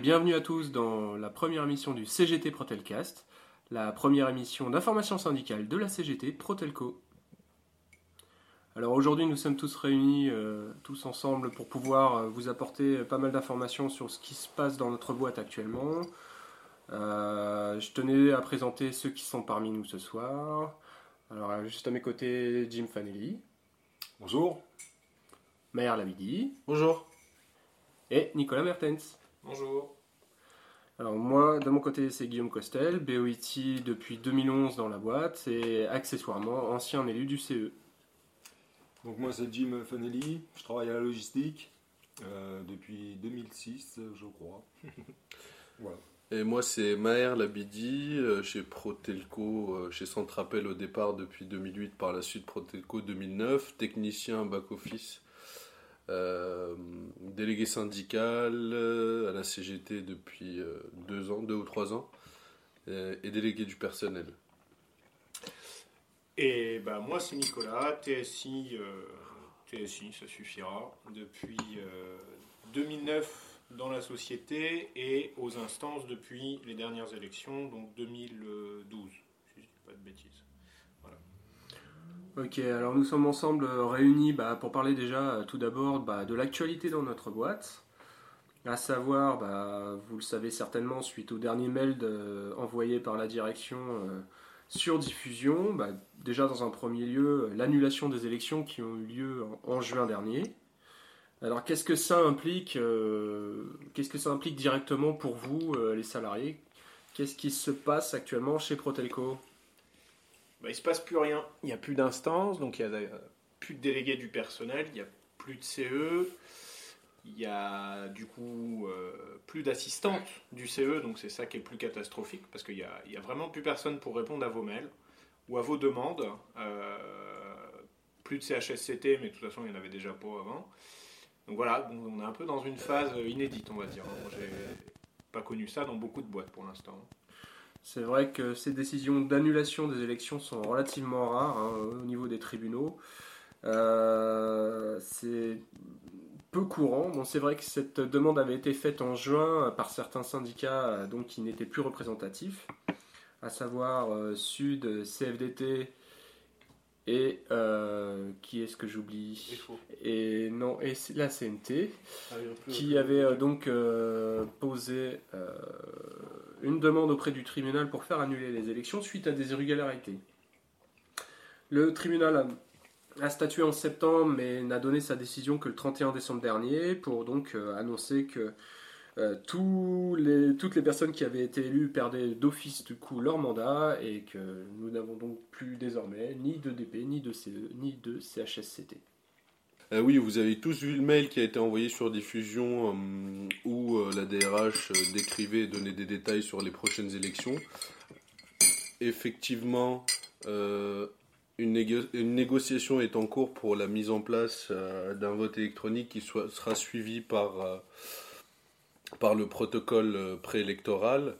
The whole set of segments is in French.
Bienvenue à tous dans la première émission du CGT Protelcast, la première émission d'information syndicale de la CGT Protelco. Alors aujourd'hui nous sommes tous réunis, euh, tous ensemble pour pouvoir euh, vous apporter pas mal d'informations sur ce qui se passe dans notre boîte actuellement. Euh, je tenais à présenter ceux qui sont parmi nous ce soir. Alors juste à mes côtés Jim Fanelli, Bonjour. Maher Lavidi Bonjour. et Nicolas Mertens. Bonjour. Alors moi, de mon côté, c'est Guillaume Costel, BOIT depuis 2011 dans la boîte et accessoirement ancien élu du. CE. Donc moi c'est Jim Fanelli, je travaille à la logistique euh, depuis 2006 euh, je crois. voilà. Et moi, c'est Maher Labidi, euh, chez Protelco, euh, chez Centrapel au départ depuis 2008, par la suite Protelco 2009, technicien back-office, euh, délégué syndical euh, à la CGT depuis euh, deux ans, deux ou trois ans, et délégué du personnel. Et bah, moi, c'est Nicolas, TSI, TSI, ça suffira, depuis euh, 2009 dans la société et aux instances depuis les dernières élections, donc 2012, si je dis pas de bêtises. Ok, alors nous sommes ensemble euh, réunis bah, pour parler déjà euh, tout d'abord bah, de l'actualité dans notre boîte. À savoir, bah, vous le savez certainement, suite au dernier mail de- envoyé par la direction euh, sur diffusion, déjà dans un premier lieu, euh, l'annulation des élections qui ont eu lieu en, juin dernier. Alors qu'est-ce que ça implique euh, Qu'est-ce que ça implique directement pour vous, euh, les salariés? Qu'est-ce qui se passe actuellement chez Protelco? Bah, il se passe plus rien. Il n'y a plus d'instances, donc il n'y a euh, plus de délégués du personnel, il n'y a plus de CE, il y a du coup euh, plus d'assistantes du CE, donc c'est ça qui est le plus catastrophique, parce qu'il n'y a, y a vraiment plus personne pour répondre à vos mails ou à vos demandes. Euh, plus de CHSCT, mais de toute façon il n'y en avait déjà pas avant. Donc voilà, on est un peu dans une phase inédite, on va dire. J'ai pas connu ça dans beaucoup de boîtes pour l'instant. C'est vrai que ces décisions d'annulation des élections sont relativement rares hein, au niveau des tribunaux. Euh, c'est peu courant. Bon, c'est vrai que cette demande avait été faite en juin par certains syndicats euh, donc, qui n'étaient plus représentatifs, à savoir euh, Sud, CFDT et euh, qui est-ce que j'oublie? Et non, et la CNT qui avait donc posé une demande auprès du tribunal pour faire annuler les élections suite à des irrégularités. Le tribunal a, statué en septembre mais n'a donné sa décision que le 31 décembre dernier pour donc euh, annoncer que euh, toutes les personnes qui avaient été élues perdaient d'office du coup leur mandat et que nous n'avons donc plus désormais ni de DP, ni de CE, ni de CHSCT. Euh, oui, vous avez tous vu le mail qui a été envoyé sur diffusion euh, où euh, la DRH décrivait et donnait des détails sur les prochaines élections. Effectivement, une, négo- une négociation est en cours pour la mise en place d'un vote électronique qui sera suivi par, par le protocole préélectoral.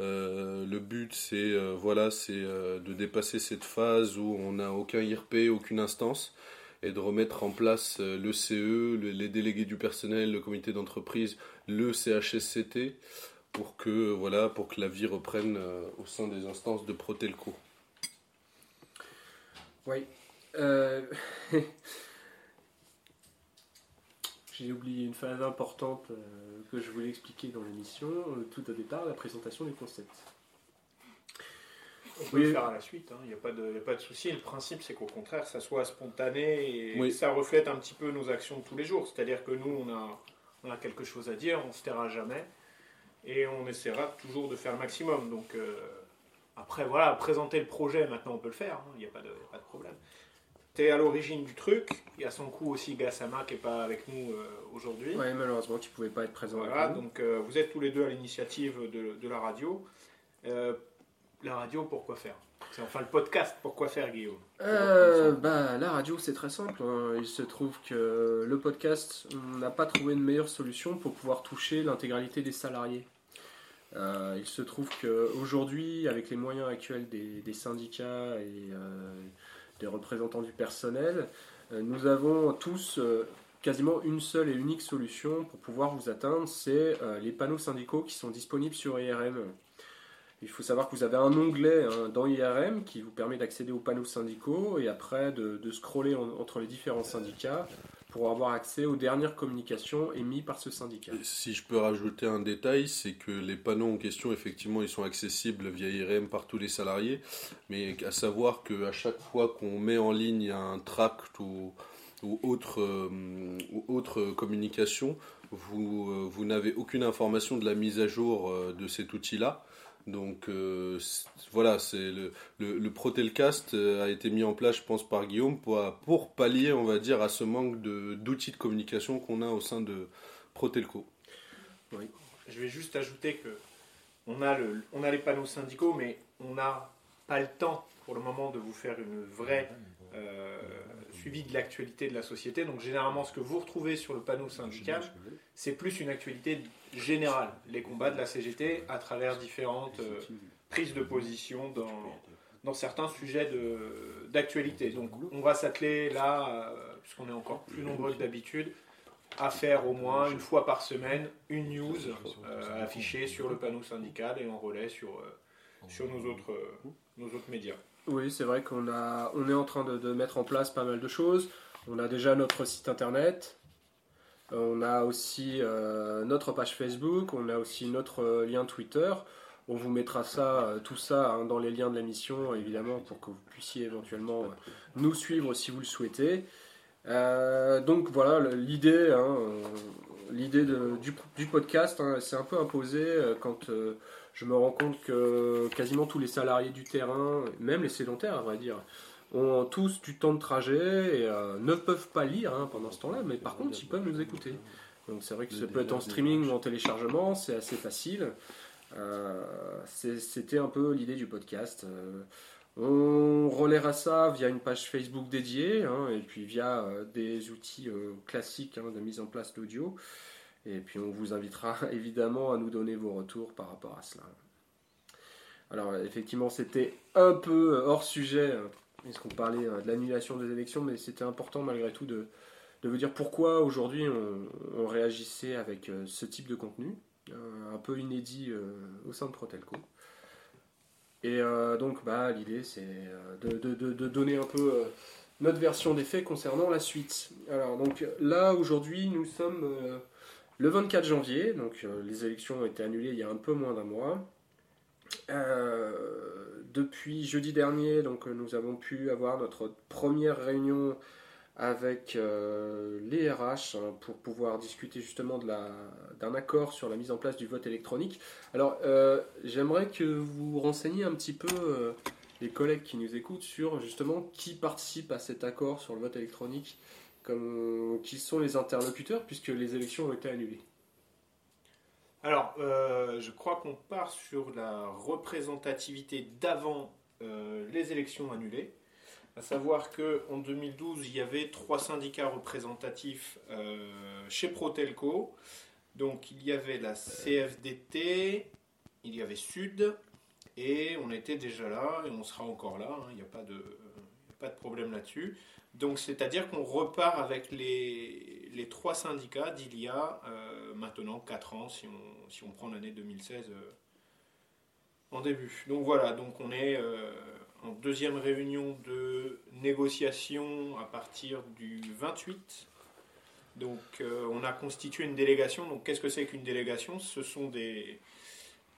Le but, c'est voilà, de dépasser cette phase où on n'a aucun IRP, aucune instance et de remettre en place euh, le CE, le- les délégués du personnel, le comité d'entreprise, le CHSCT, pour que, voilà, pour que la vie reprenne euh, au sein des instances de Protelco. Oui. Euh, J'ai oublié une phase importante que je voulais expliquer dans l'émission, tout au départ, la présentation du concept. On peut Oui. le faire à la suite, hein. il n'y a pas de, souci. Le principe, c'est qu'au contraire, ça soit spontané et Oui. que ça reflète un petit peu nos actions de tous les jours. C'est-à-dire que nous, on a, on a quelque chose à dire, on ne se taira jamais et on essaiera toujours de faire le maximum. Donc, euh, après, voilà, présenter le projet, maintenant, on peut le faire, hein. il n'y a, pas de- pas de problème. Tu es à l'origine du truc. Il y a son coup aussi Gassama qui n'est pas avec nous euh, aujourd'hui. Oui, malheureusement, tu ne pouvais pas être présent. Voilà, donc euh, vous êtes tous les deux à l'initiative de, de la radio. La radio, pourquoi faire? C'est enfin le podcast, pourquoi faire, Guillaume? Euh, bah, la radio, c'est très simple. hein. Il se trouve que le podcast, on n'a pas trouvé de meilleure solution pour pouvoir toucher l'intégralité des salariés. Euh, il se trouve qu'aujourd'hui, avec les moyens actuels des, des syndicats et euh, des représentants du personnel, nous avons tous, quasiment une seule et unique solution pour pouvoir vous atteindre, c'est les panneaux syndicaux qui sont disponibles sur IRM. Il faut savoir que vous avez un onglet hein, dans IRM qui vous permet d'accéder aux panneaux syndicaux et après de, scroller en- entre les différents syndicats pour avoir accès aux dernières communications émises par ce syndicat. Si je peux rajouter un détail, c'est que les panneaux en question, effectivement, ils sont accessibles via IRM par tous les salariés, mais à savoir qu'à chaque fois qu'on met en ligne un tract ou, autre, euh, ou autre communication, vous, euh, vous n'avez aucune information de la mise à jour euh, de cet outil-là. Donc euh, voilà, c'est le, le, Protelcast euh, a été mis en place, je pense, par Guillaume pour, pallier, on va dire, à ce manque d'outils de communication qu'on a au sein de Protelco. Je vais juste ajouter que on a, le, on a les panneaux syndicaux, mais on n'a pas le temps pour le moment de vous faire une vraie euh, suivi de l'actualité de la société. Donc généralement, ce que vous retrouvez sur le panneau syndical, c'est plus une actualité générale, les combats de la CGT à travers différentes euh, prises de position dans, dans certains sujets d'actualité. Donc on va s'atteler là, euh, puisqu'on est encore plus nombreux que d'habitude, à faire au moins une fois par semaine une news euh, affichée sur le panneau syndical et en relais sur, sur nos, autres, nos autres médias. Oui, c'est vrai qu'on a, on est en train de, mettre en place pas mal de choses. On a déjà notre site internet, on a aussi euh, notre page Facebook, on a aussi notre euh, lien Twitter. On vous mettra ça, euh, tout ça hein, dans les liens de l'émission, évidemment, pour que vous puissiez éventuellement euh, nous suivre si vous le souhaitez. Euh, donc voilà, l'idée, hein, euh, l'idée du, podcast, hein, c'est un peu imposé euh, quand euh, je me rends compte que quasiment tous les salariés du terrain, même les sédentaires à vrai dire, ont tous du temps de trajet et euh, ne peuvent pas lire hein, pendant ce temps-là, mais par contre ils peuvent nous écouter. Donc c'est vrai que ça peut être en streaming ou en téléchargement, c'est assez facile. Euh, C'était un peu l'idée du podcast. Euh, on relaiera ça via une page Facebook dédiée hein, et puis via des outils classiques hein, de mise en place d'audio. Et puis on vous invitera évidemment à nous donner vos retours par rapport à cela. Alors effectivement c'était un peu hors sujet, euh, puisqu'on parlait euh, de l'annulation des élections, mais c'était important malgré tout de, de vous dire pourquoi aujourd'hui on, réagissait avec euh, ce type de contenu, euh, un peu inédit euh, au sein de Protelco. Et donc bah, l'idée c'est de, de- de- donner un peu notre version des faits concernant la suite. Alors donc là aujourd'hui nous sommes le 24 janvier, donc euh, les élections ont été annulées il y a un peu moins d'un mois. Euh, depuis jeudi dernier, donc euh, nous avons pu avoir notre première réunion avec les RH hein, pour pouvoir discuter justement d'un accord sur la mise en place du vote électronique. Alors, j'aimerais que vous renseigniez un petit peu les collègues qui nous écoutent sur justement qui participe à cet accord sur le vote électronique, comme, qui sont les interlocuteurs puisque les élections ont été annulées. Alors, euh, je crois qu'on part sur la représentativité d'avant euh, les élections annulées. À savoir qu'en 2012, il y avait trois syndicats représentatifs euh, chez Protelco. Donc, il y avait la CFDT, il y avait Sud, et on était déjà là, et on sera encore là. hein, il n'y a pas de, il y a pas de problème là-dessus. Donc, c'est-à-dire qu'on repart avec les, les trois syndicats d'il y a euh, maintenant 4 ans, si on, si on prend l'année 2016 euh, en début. Donc voilà, donc on est euh, en deuxième réunion de négociation à partir du 28. Donc on a constitué une délégation. Donc qu'est-ce que c'est qu'une délégation? Ce sont des,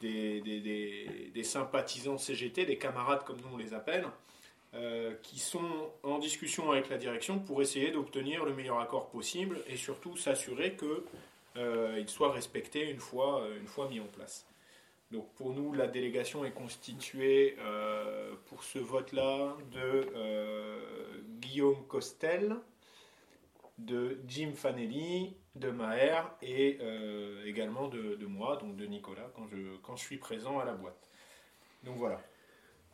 des, des- des- des sympathisants CGT, des camarades comme nous on les appelle, euh, qui sont en discussion avec la direction pour essayer d'obtenir le meilleur accord possible et surtout s'assurer que euh, soit respecté une fois, euh, une fois mis en place. Donc pour nous, la délégation est constituée euh, pour ce vote-là de Guillaume Costel, de Jim Fanelli, de Maher et également de, moi, donc de Nicolas, quand je suis présent à la boîte. Donc voilà.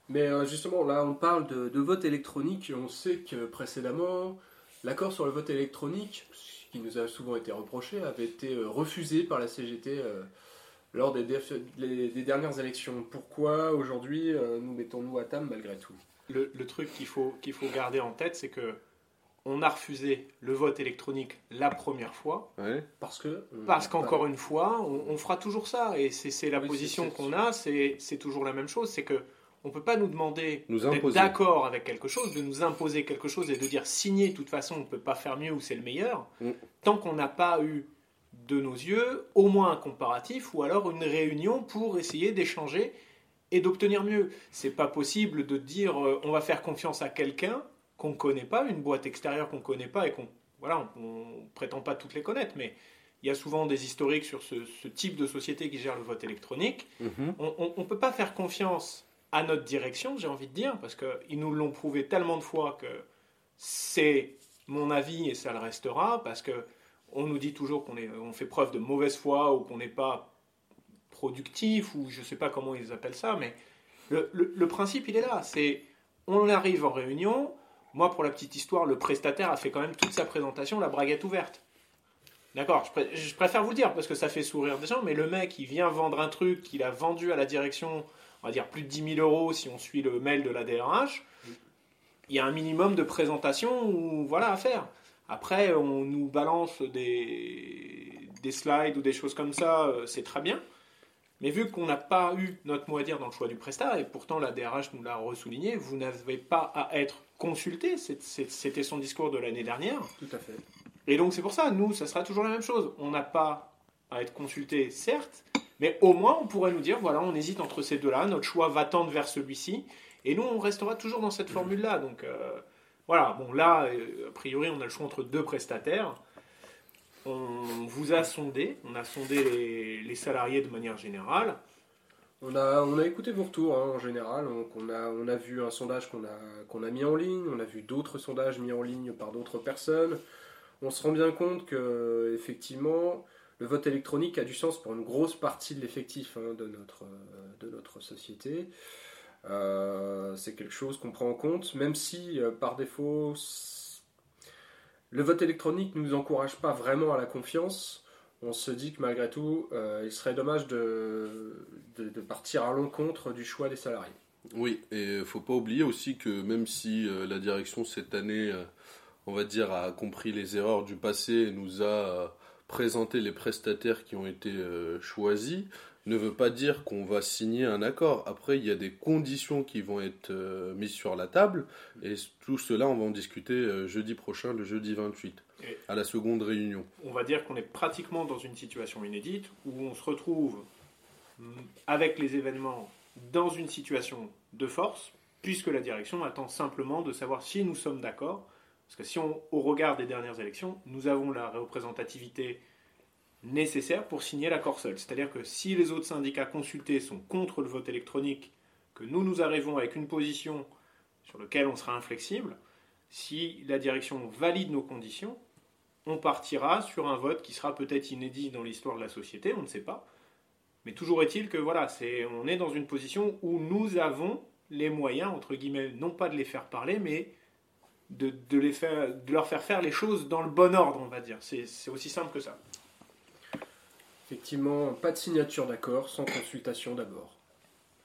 Mais euh, justement, là, on parle de, de vote électronique. et On sait que précédemment, l'accord sur le vote électronique, ce qui nous a souvent été reproché, avait été euh, refusé par la CGT euh, lors des, déf- les- des dernières élections. Pourquoi aujourd'hui euh, nous mettons-nous à table malgré tout? Le, le truc qu'il faut, qu'il faut garder en tête, c'est que on a refusé le vote électronique la première fois. Ouais. Parce que. Parce qu'encore une fois, on, on fera toujours ça. Et c'est c'est la Oui, position c'est- c'est- qu'on a, c'est c'est toujours la même chose. C'est que on peut pas nous demander d'être d'accord avec quelque chose, de nous imposer quelque chose et de dire signer, de toute façon, on ne peut pas faire mieux ou c'est le meilleur, Mm. tant qu'on n'a pas eu de nos yeux au moins un comparatif ou alors une réunion pour essayer d'échanger et d'obtenir mieux. C'est pas possible de dire euh, on va faire confiance à quelqu'un qu'on ne connaît pas, une boîte extérieure qu'on ne connaît pas et qu'on voilà, on, on prétend pas toutes les connaître, mais il y a souvent des historiques sur ce, ce type de société qui gère le vote électronique. Mhm. On ne peut pas faire confiance à notre direction, j'ai envie de dire, parce qu'ils nous l'ont prouvé tellement de fois que c'est mon avis et ça le restera, parce que on nous dit toujours qu'on fait preuve de mauvaise foi ou qu'on n'est pas productif, ou je ne sais pas comment ils appellent ça, mais le, principe, il est là. C'est on arrive en réunion, moi, pour la petite histoire, le prestataire a fait quand même toute sa présentation, la braguette ouverte. D'accord, je préfère vous le dire parce que ça fait sourire des gens, mais le mec, il vient vendre un truc qu'il a vendu à la direction, on va dire plus de 10 000 euros si on suit le mail de la DRH. Il y a un minimum de présentation ou, voilà, à faire. Après, on nous balance des, des slides ou des choses comme ça, euh, c'est très bien. Mais vu qu'on n'a pas eu notre mot à dire dans le choix du prestat, et pourtant la DRH nous l'a ressouligné, vous n'avez pas à être consulté, c'était son discours de l'année dernière. Tout à fait. Et donc c'est pour ça, nous, ça sera toujours la même chose. On n'a pas à être consulté, certes, mais au moins on pourrait nous dire, voilà, on hésite entre ces deux-là, notre choix va tendre vers celui-ci, et nous, on restera toujours dans cette formule-là. Donc euh, voilà, bon là, euh, a priori, on a le choix entre deux prestataires. On vous a sondé, on a sondé les, les salariés de manière générale. On a, on a écouté vos retours hein, en général. Donc on, a, on a vu un sondage qu'on a, qu'on a mis en ligne. On a vu d'autres sondages mis en ligne par d'autres personnes. On se rend bien compte que effectivement, le vote électronique a du sens pour une grosse partie de l'effectif hein, de, notre, euh, de notre société. Euh, c'est quelque chose qu'on prend en compte, même si euh, par défaut, le vote électronique ne nous encourage pas vraiment à la confiance. On se dit que malgré tout, il serait dommage de, partir à l'encontre du choix des salariés. Oui, et faut pas oublier aussi que même si la direction cette année, on va dire, a compris les erreurs du passé et nous a présenté les prestataires qui ont été euh, choisis, ne veut pas dire qu'on va signer un accord. Après, il y a des conditions qui vont être euh, mises sur la table, et tout cela, on va en discuter euh, jeudi prochain, le jeudi 28, Et- à la seconde réunion. on va dire qu'on est pratiquement dans une situation inédite où on se retrouve mm, avec les événements dans une situation de force, puisque la direction attend simplement de savoir si nous sommes d'accord. Parce que si on, au regard des dernières élections, nous avons la représentativité nécessaire pour signer l'accord seul. C'est-à-dire que si les autres syndicats consultés sont contre le vote électronique, que nous nous arrivons avec une position sur laquelle on sera inflexible, si la direction valide nos conditions, on partira sur un vote qui sera peut-être inédit dans l'histoire de la société, on ne sait pas. Mais toujours est-il que voilà, on est dans une position où nous avons les moyens, entre guillemets, non pas de les faire parler, mais de, de les faire, de leur faire faire les choses dans le bon ordre, on va dire. C'est, aussi simple que ça. Effectivement, pas de signature d'accord sans consultation d'abord.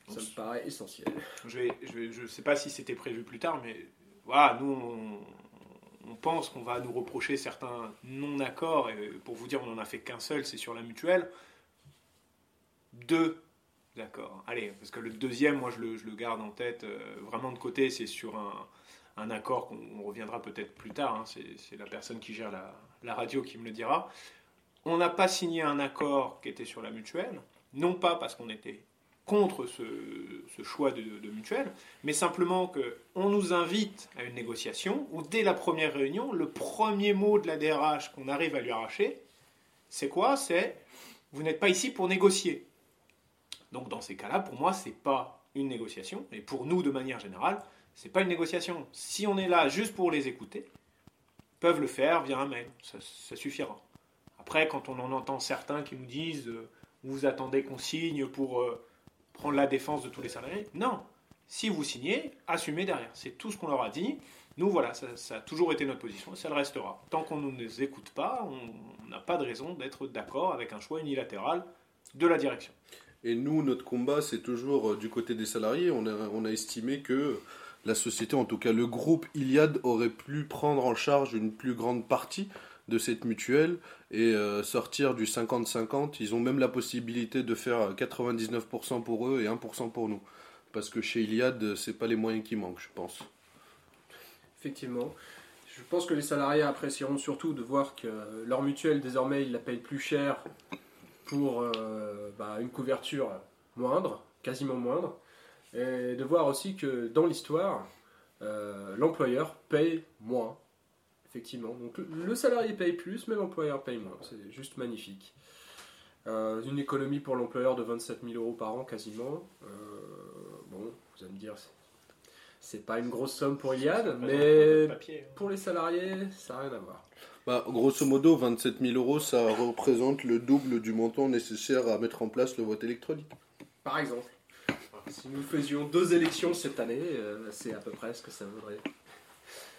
Ça me paraît essentiel. Je ne je, je sais pas si c'était prévu plus tard, mais voilà, nous, on, on pense qu'on va nous reprocher certains non-accords. Et pour vous dire, on n'en a fait qu'un seul, c'est sur la mutuelle. Deux accords. Allez, parce que le deuxième, moi, je le, je le garde en tête euh, vraiment de côté. C'est sur un, un accord qu'on on reviendra peut-être plus tard. hein, c'est la personne qui gère la, radio qui me le dira. On n'a pas signé un accord qui était sur la mutuelle, non pas parce qu'on était contre ce, choix de, de mutuelle, mais simplement qu'on nous invite à une négociation où dès la première réunion, le premier mot de la DRH qu'on arrive à lui arracher, c'est quoi? C'est vous n'êtes pas ici pour négocier. Donc dans ces cas-là, pour moi, c'est pas une négociation, et pour nous de manière générale, c'est pas une négociation. Si on est là juste pour les écouter, ils peuvent le faire via un mail, ça, suffira. Après, quand on en entend certains qui nous disent euh, vous attendez qu'on signe pour euh, prendre la défense de tous les salariés. Non. Si vous signez, assumez derrière. C'est tout ce qu'on leur a dit. Nous, voilà, ça, a toujours été notre position et ça le restera. Tant qu'on ne nous écoute pas, on n'a pas de raison d'être d'accord avec un choix unilatéral de la direction. Et nous, notre combat, c'est toujours euh, du côté des salariés. On a estimé que la société, en tout cas le groupe Iliad, aurait pu prendre en charge une plus grande partie de cette mutuelle et euh, sortir du 50-50. Ils ont même la possibilité de faire 99% pour eux et 1% pour nous. Parce que chez Iliad, c'est pas les moyens qui manquent, je pense. Effectivement. Je pense que les salariés apprécieront surtout de voir que leur mutuelle, désormais, ils la payent plus cher pour euh, bah, une couverture moindre, quasiment moindre. Et de voir aussi que dans l'histoire, euh, l'employeur paye moins. Effectivement. Donc le salarié paye plus, mais l'employeur paye moins. C'est juste magnifique. Euh, une économie pour l'employeur de 27 000 euros par an quasiment. bon, vous allez me dire, c'est pas une grosse somme pour Iliad, mais hein. pour les salariés, ça n'a rien à voir. Bah, grosso modo, 27 000 euros, ça représente le double du montant nécessaire à mettre en place le vote électronique. Par exemple. Si nous faisions deux élections cette année, euh, c'est à peu près ce que ça vaudrait.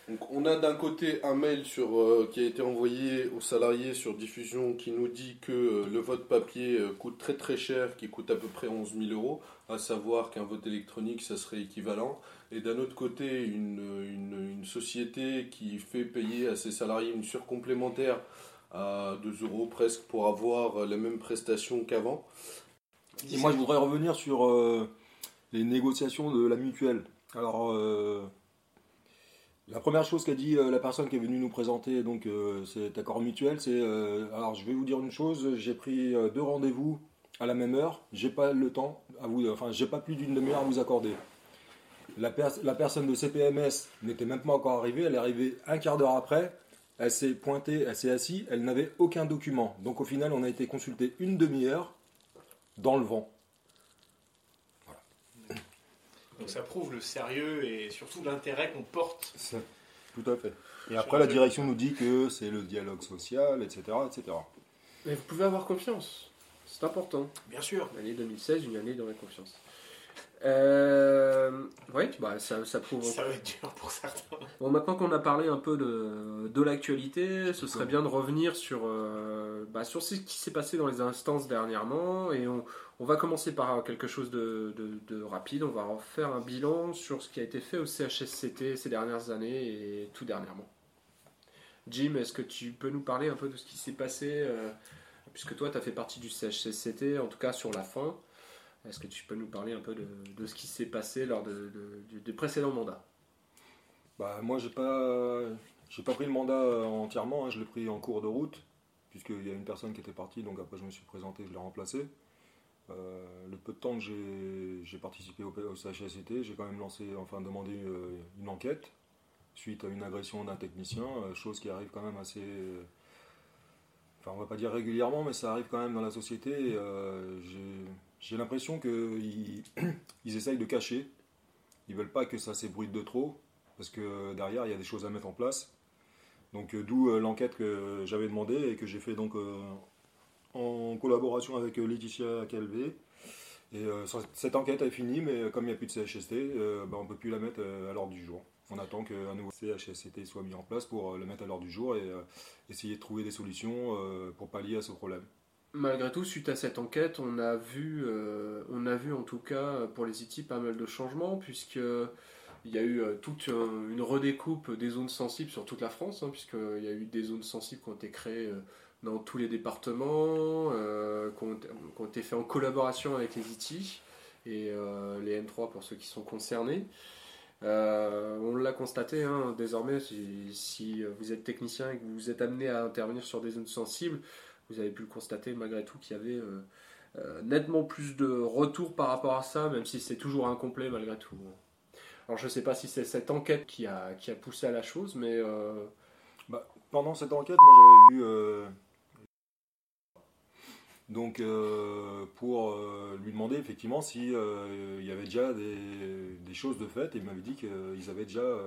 Donc, on a d'un côté un mail sur, euh, qui a été envoyé aux salariés sur diffusion qui nous dit que euh, le vote papier coûte très très cher, qui coûte à peu près 11 000 euros, à savoir qu'un vote électronique, ça serait équivalent. Et d'un autre côté, une, une, société qui fait payer à ses salariés une surcomplémentaire à 2 euros presque pour avoir les mêmes prestations qu'avant. Et moi, je voudrais revenir sur les négociations de la mutuelle. Alors, euh, la première chose qu'a dit euh, la personne qui est venue nous présenter euh, cet accord mutuel, c'est alors je vais vous dire une chose, j'ai pris deux rendez-vous à la même heure, j'ai pas le temps à vous, enfin j'ai pas plus d'une demi-heure à vous accorder. La, la personne de CPMS n'était même pas encore arrivée, elle est arrivée un quart d'heure après, elle s'est pointée, elle s'est assise, elle n'avait aucun document. Donc au final, on a été consulté une demi-heure dans le vent. Donc ça prouve le sérieux et surtout l'intérêt qu'on porte. Tout à fait. Et après, la direction nous dit que c'est le dialogue social, etc. etc. Mais vous pouvez avoir confiance. C'est important. Bien sûr. L'année 2016, une année dans la confiance. Euh, oui, bah, ça, ça prouve. Ça va être dur pour certains. Bon, maintenant qu'on a parlé un peu de, de l'actualité, ce serait bien de revenir sur, euh, bah, sur ce qui s'est passé dans les instances dernièrement. Et on, on va commencer par quelque chose de, de, rapide. On va en faire un bilan sur ce qui a été fait au CHSCT ces dernières années et tout dernièrement. Jim, est-ce que tu peux nous parler un peu de ce qui s'est passé euh, Puisque toi, tu as fait partie du CHSCT, en tout cas sur la fin? Est-ce que tu peux nous parler un peu de, ce qui s'est passé lors de, du, précédent mandat? Bah, Moi, j'ai pas, j'ai pas pris le mandat euh, entièrement, hein. je l'ai pris en cours de route, puisqu'il y a une personne qui était partie, donc après je me suis présenté, je l'ai remplacé. Euh, le peu de temps que j'ai participé au, au CHSCT, j'ai quand même lancé, enfin demandé euh, une enquête suite à une agression d'un technicien, chose qui arrive quand même assez enfin on va pas dire régulièrement, mais ça arrive quand même dans la société. L'impression qu'ils ils essayent de cacher. Ils veulent pas que ça s'ébruite de trop, parce que derrière, il y a des choses à mettre en place. Donc euh, d'où euh, l'enquête que j'avais demandé et que j'ai fait donc en collaboration avec Laetitia Calvé. Et cette enquête est finie, mais comme il n'y a plus de CHST, ben, on ne peut plus la mettre à l'ordre du jour. On attend qu'un nouveau CHSCT soit mis en place pour le mettre à l'ordre du jour et essayer de trouver des solutions pour pallier à ce problème. Malgré tout, suite à cette enquête, on a vu, euh, en tout cas pour les IT pas mal de changements, puisque il y a eu euh, toute une redécoupe des zones sensibles sur toute la France, hein, puisqu'il y a eu des zones sensibles qui ont été créées euh, dans tous les départements, qui ont, été faits en collaboration avec les IT et les M3 pour ceux qui sont concernés. on l'a constaté, hein, désormais, si, vous êtes technicien et que vous êtes amené à intervenir sur des zones sensibles, vous avez pu le constater malgré tout qu'il y avait euh, euh, nettement plus de retours par rapport à ça, même si c'est toujours incomplet malgré tout. Alors je ne sais pas si c'est cette enquête qui a, qui a poussé à la chose, mais... Euh, bah, pendant cette enquête, moi j'avais vu... Donc pour lui demander effectivement s'il il y avait déjà des, choses de fait, et il m'avait dit qu'ils avaient déjà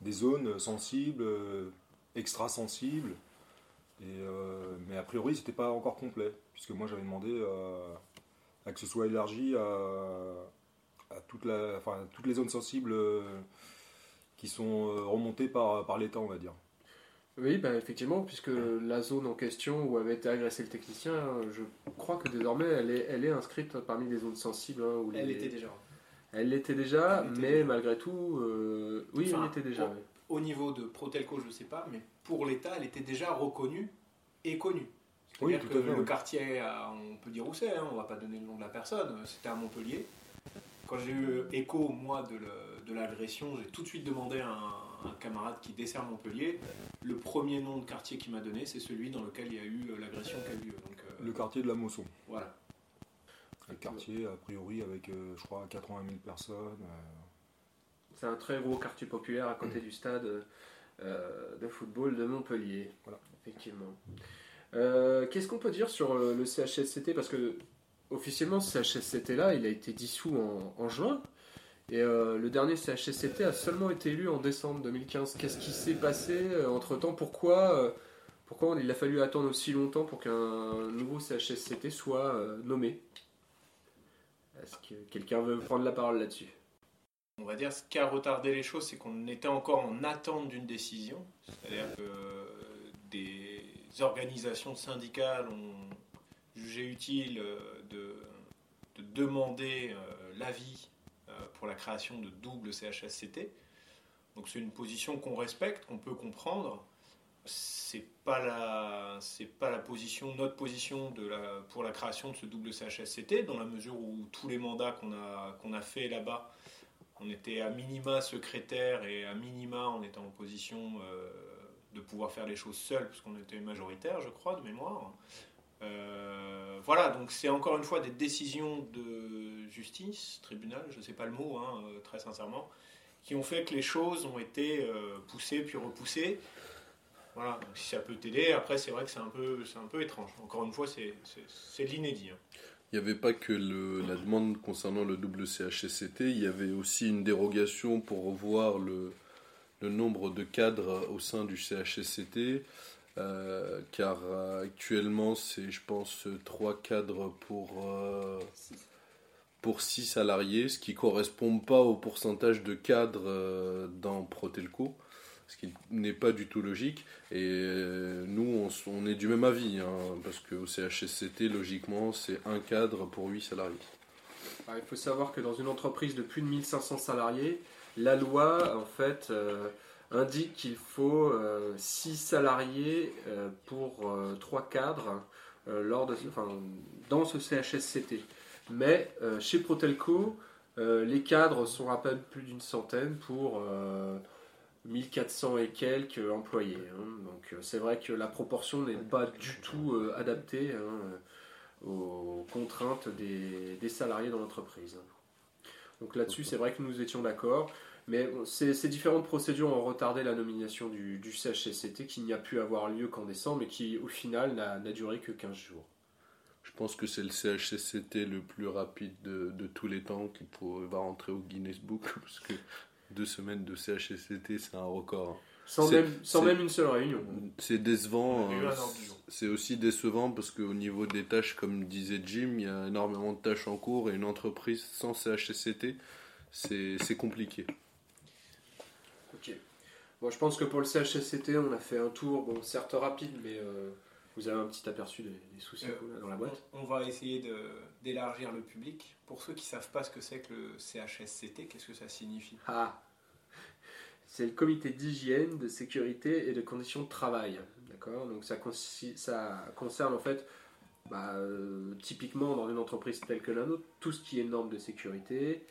des zones sensibles, extra euh, mais a priori, c'était pas encore complet, puisque moi j'avais demandé euh, à que ce soit élargi à, toute la, enfin, toutes les zones sensibles euh, qui sont remontées par, par l'État, on va dire. Oui, bah effectivement, puisque la zone en question où avait été agressé le technicien, je crois que désormais elle est, elle est inscrite parmi les zones sensibles. Hein, elle était déjà. Elle l'était déjà, Elle l'était mais déjà. malgré tout, euh, oui, Enfin, elle l'était déjà. oui. Au niveau de Protelco, je ne sais pas, mais pour l'État, elle était déjà reconnue et connue. C'est-à-dire que le quartier, à- on peut dire où c'est, hein, on va pas donner le nom de la personne, c'était à Montpellier. Quand j'ai eu écho, moi, de l'agression, j'ai tout de suite demandé à un, un camarade qui dessert Montpellier. Le premier nom de quartier qu'il m'a donné, c'est celui dans lequel il y a eu euh, l'agression qui a eu lieu. Donc, euh, Le quartier de la Mosson. voilà. Un quartier, a priori, avec, euh, je crois, 80 000 personnes. euh, C'est un très gros quartier populaire à côté du stade euh, de football de Montpellier. Voilà. Effectivement. Euh, Qu'est-ce qu'on peut dire sur euh, le CHSCT Parce que officiellement, ce CHSCT là, il a été dissous en, en juin. Et euh, le dernier CHSCT a seulement été élu en décembre 2015. Qu'est-ce qui s'est passé entre temps Pourquoi, pourquoi il a fallu attendre aussi longtemps pour qu'un nouveau CHSCT soit nommé? Est-ce que quelqu'un veut prendre la parole là-dessus? On va dire ce qui a retardé les choses, c'est qu'on était encore en attente d'une décision. C'est-à-dire que des organisations syndicales ont jugé utile euh, de, de demander euh, l'avis euh, pour la création de double CHSCT. Donc c'est une position qu'on respecte, qu'on peut comprendre. C'est pas pas la position, notre position pour la création de ce double CHSCT, dans la mesure où tous les mandats qu'on a, qu'on a fait là-bas on était à minima secrétaire et à minima on était en position euh, de pouvoir faire les choses seuls parce qu'on était majoritaire, je crois, de mémoire. Euh, voilà, donc c'est encore une fois des décisions de justice, tribunal, je ne sais pas le mot, hein, euh, très sincèrement, qui ont fait que les choses ont été poussées puis repoussées. Voilà, si ça peut t'aider, après c'est vrai que c'est un peu, étrange. Encore une fois, c'est, l'inédit. hein. Il n'y avait pas que le- la demande concernant le double CHSCT, il y avait aussi une dérogation pour revoir le, nombre de cadres au sein du CHSCT, euh, car euh, actuellement c'est, je pense, trois cadres pour, euh, pour six salariés, ce qui ne correspond pas au pourcentage de cadres euh, dans Protelco, ce qui n'est pas du tout logique. Et euh, nous, on, est du même avis, hein, parce qu'au CHSCT, logiquement, c'est un cadre pour huit salariés. Alors, il faut savoir que dans une entreprise de plus de 1500 salariés, la loi en fait euh, indique qu'il faut 6 salariés euh, pour 3 cadres euh, lors de, enfin, dans ce CHSCT. Mais euh, chez Protelco, euh, les cadres sont à peine plus d'une centaine pour euh, 1400 et quelques employés. hein. Donc euh, c'est vrai que la proportion n'est pas du tout euh, adaptée. hein, aux contraintes des, des salariés dans l'entreprise. Donc là-dessus, c'est vrai que nous étions d'accord, mais bon, ces, ces différentes procédures ont retardé la nomination du, du CHSCT qui n'y a pu avoir lieu qu'en décembre et qui au final n'a duré que 15 jours. Je pense que c'est le CHSCT le plus rapide de, de tous les temps qui pour- va rentrer au Guinness Book, parce que deux semaines de CHSCT, c'est un record. hein. Sans, même, sans c'est- même une seule réunion. C'est décevant. Hein. C'est aussi décevant parce qu'au niveau des tâches, comme disait Jim, il y a énormément de tâches en cours et une entreprise sans CHSCT, c'est c'est compliqué. Ok. Bon, je pense que pour le CHSCT, on a fait un tour, bon, certes rapide, mais euh, vous avez un petit aperçu des, des soucis Euh, dans la boîte. On, on va essayer d'élargir le public. Pour ceux qui ne savent pas ce que c'est que le CHSCT, qu'est-ce que ça signifie? Ah C'est le comité d'hygiène, de sécurité et de conditions de travail. D'accord? Donc ça concerne en fait, bah, euh, typiquement dans une entreprise telle que la nôtre, tout ce qui est normes de sécurité,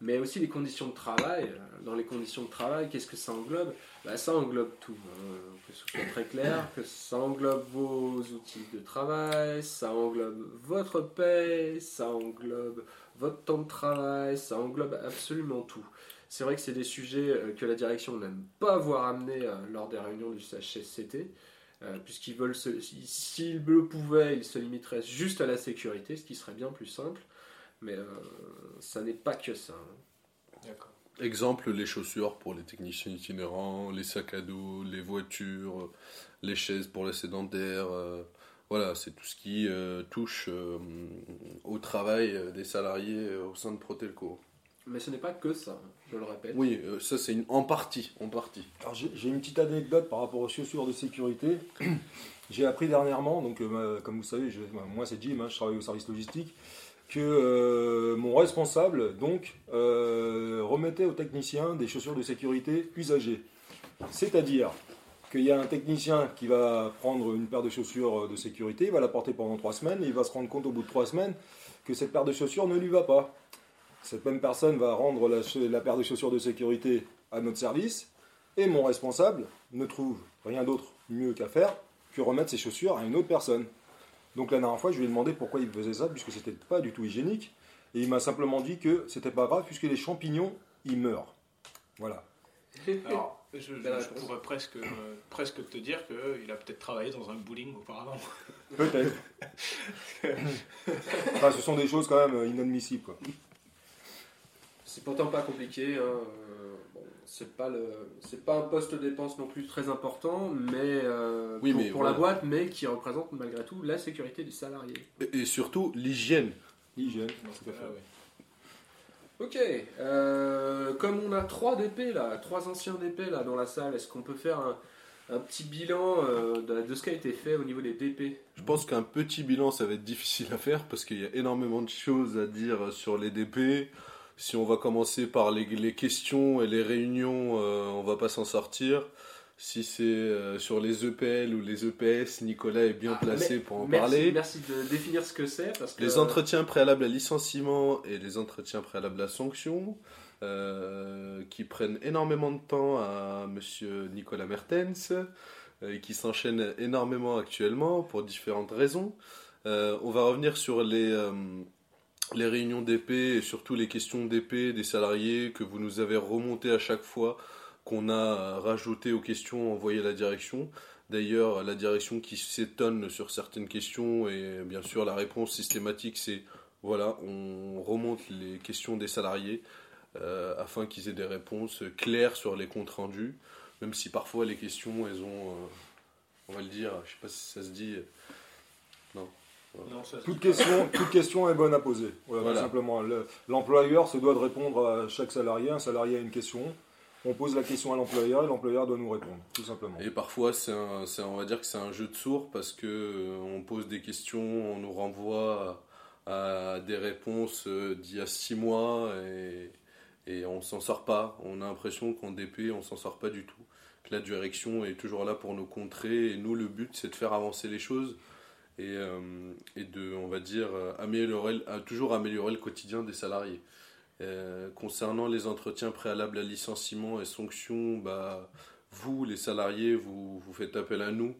mais aussi les conditions de travail. Dans les conditions de travail, qu'est-ce que ça englobe? Bah, Ça englobe tout. hein, Que ce soit très clair, que ça englobe vos outils de travail, ça englobe votre paie, ça englobe votre temps de travail, ça englobe absolument tout. C'est vrai que c'est des sujets euh, que la direction n'aime pas voir amenés euh, lors des réunions du CHSCT, euh, puisqu'ils veulent, s'ils le pouvaient, ils se limiteraient juste à la sécurité, ce qui serait bien plus simple. Mais euh, ça n'est pas que ça. hein. D'accord. Exemple, les chaussures pour les techniciens itinérants, les sacs à dos, les voitures, les chaises pour les sédentaires. euh, voilà, c'est tout ce qui euh, touche euh, au travail euh, des salariés euh, au sein de Protelco. Mais ce n'est pas que ça, je le répète. Oui, euh, ça c'est une... en partie, en partie. Alors j'ai j'ai une petite anecdote par rapport aux chaussures de sécurité. J'ai appris dernièrement, donc euh, comme vous savez, je- moi c'est Jim, hein, je travaille au service logistique, que euh, mon responsable donc euh, remettait au technicien des chaussures de sécurité usagées. C'est-à-dire qu'il y a un technicien qui va prendre une paire de chaussures de sécurité, il va la porter pendant trois semaines et il va se rendre compte au bout de trois semaines que cette paire de chaussures ne lui va pas. Cette même personne va rendre la, la paire de chaussures de sécurité à notre service et mon responsable ne trouve rien d'autre mieux qu'à faire que remettre ses chaussures à une autre personne. Donc la dernière fois, je lui ai demandé pourquoi il faisait ça, puisque c'était pas du tout hygiénique. Et il m'a simplement dit que c'était pas grave, puisque les champignons, ils meurent. Voilà. Alors, je, je- je pourrais presque, euh, presque te dire qu'il a peut-être travaillé dans un bowling auparavant. Peut-être. enfin, ce sont des choses quand même euh, inadmissibles. Quoi. C'est pourtant pas compliqué. hein, euh, c'est pas le, c'est pas un poste dépense non plus très important, mais, euh, Oui, pour, mais pour la boîte, mais qui représente malgré tout la sécurité du salarié. Et, et surtout l'hygiène. Hygiène, Dans ce tout à fait. cas-là, ouais. Ok, euh, comme on a trois DP là, trois anciens DP là dans la salle, est-ce qu'on peut faire un, un petit bilan euh, de, de ce qui a été fait au niveau des DP Je pense qu'un petit bilan, ça va être difficile à faire parce qu'il y a énormément de choses à dire sur les DP. Si on va commencer par les, les questions et les réunions, euh, on va pas s'en sortir. Si c'est euh, sur les EPL ou les EPS, Nicolas est bien Ah, placé mais- pour en merci, parler. Merci de définir ce que c'est que Les entretiens préalables à licenciement et les entretiens préalables à sanction, euh, qui prennent énormément de temps à monsieur Nicolas Mertens, euh, et qui s'enchaînent énormément actuellement pour différentes raisons. On va revenir sur les, les réunions d'épée et surtout les questions d'épée des salariés que vous nous avez remontées à chaque fois qu'on a rajouté aux questions envoyées à la direction. D'ailleurs, la direction qui s'étonne sur certaines questions et bien sûr la réponse systématique c'est voilà, on remonte les questions des salariés euh, afin qu'ils aient des réponses claires sur les comptes rendus, même si parfois les questions elles ont, euh, on va le dire, je sais pas si ça se dit, Non, ça Toute question, toute question est bonne à poser. Voilà, Voilà. tout simplement. Le- L'employeur se doit de répondre à chaque salarié. Un salarié a une question. On pose la question à l'employeur et l'employeur doit nous répondre, tout simplement. Et parfois, c'est on va dire que c'est un jeu de sourds parce que euh, on pose des questions, on nous renvoie à, à des réponses euh, d'il y a six mois et, et on s'en sort pas. On a l'impression qu'en DP, on s'en sort pas du tout. Que la direction est toujours là pour nous contrer et nous, le but, c'est de faire avancer les choses et, euh, et de, on va dire, euh, améliorer, à toujours améliorer le quotidien des salariés. Euh, concernant les entretiens préalables à licenciement et sanctions, bah, vous, les salariés, vous, vous faites appel à nous.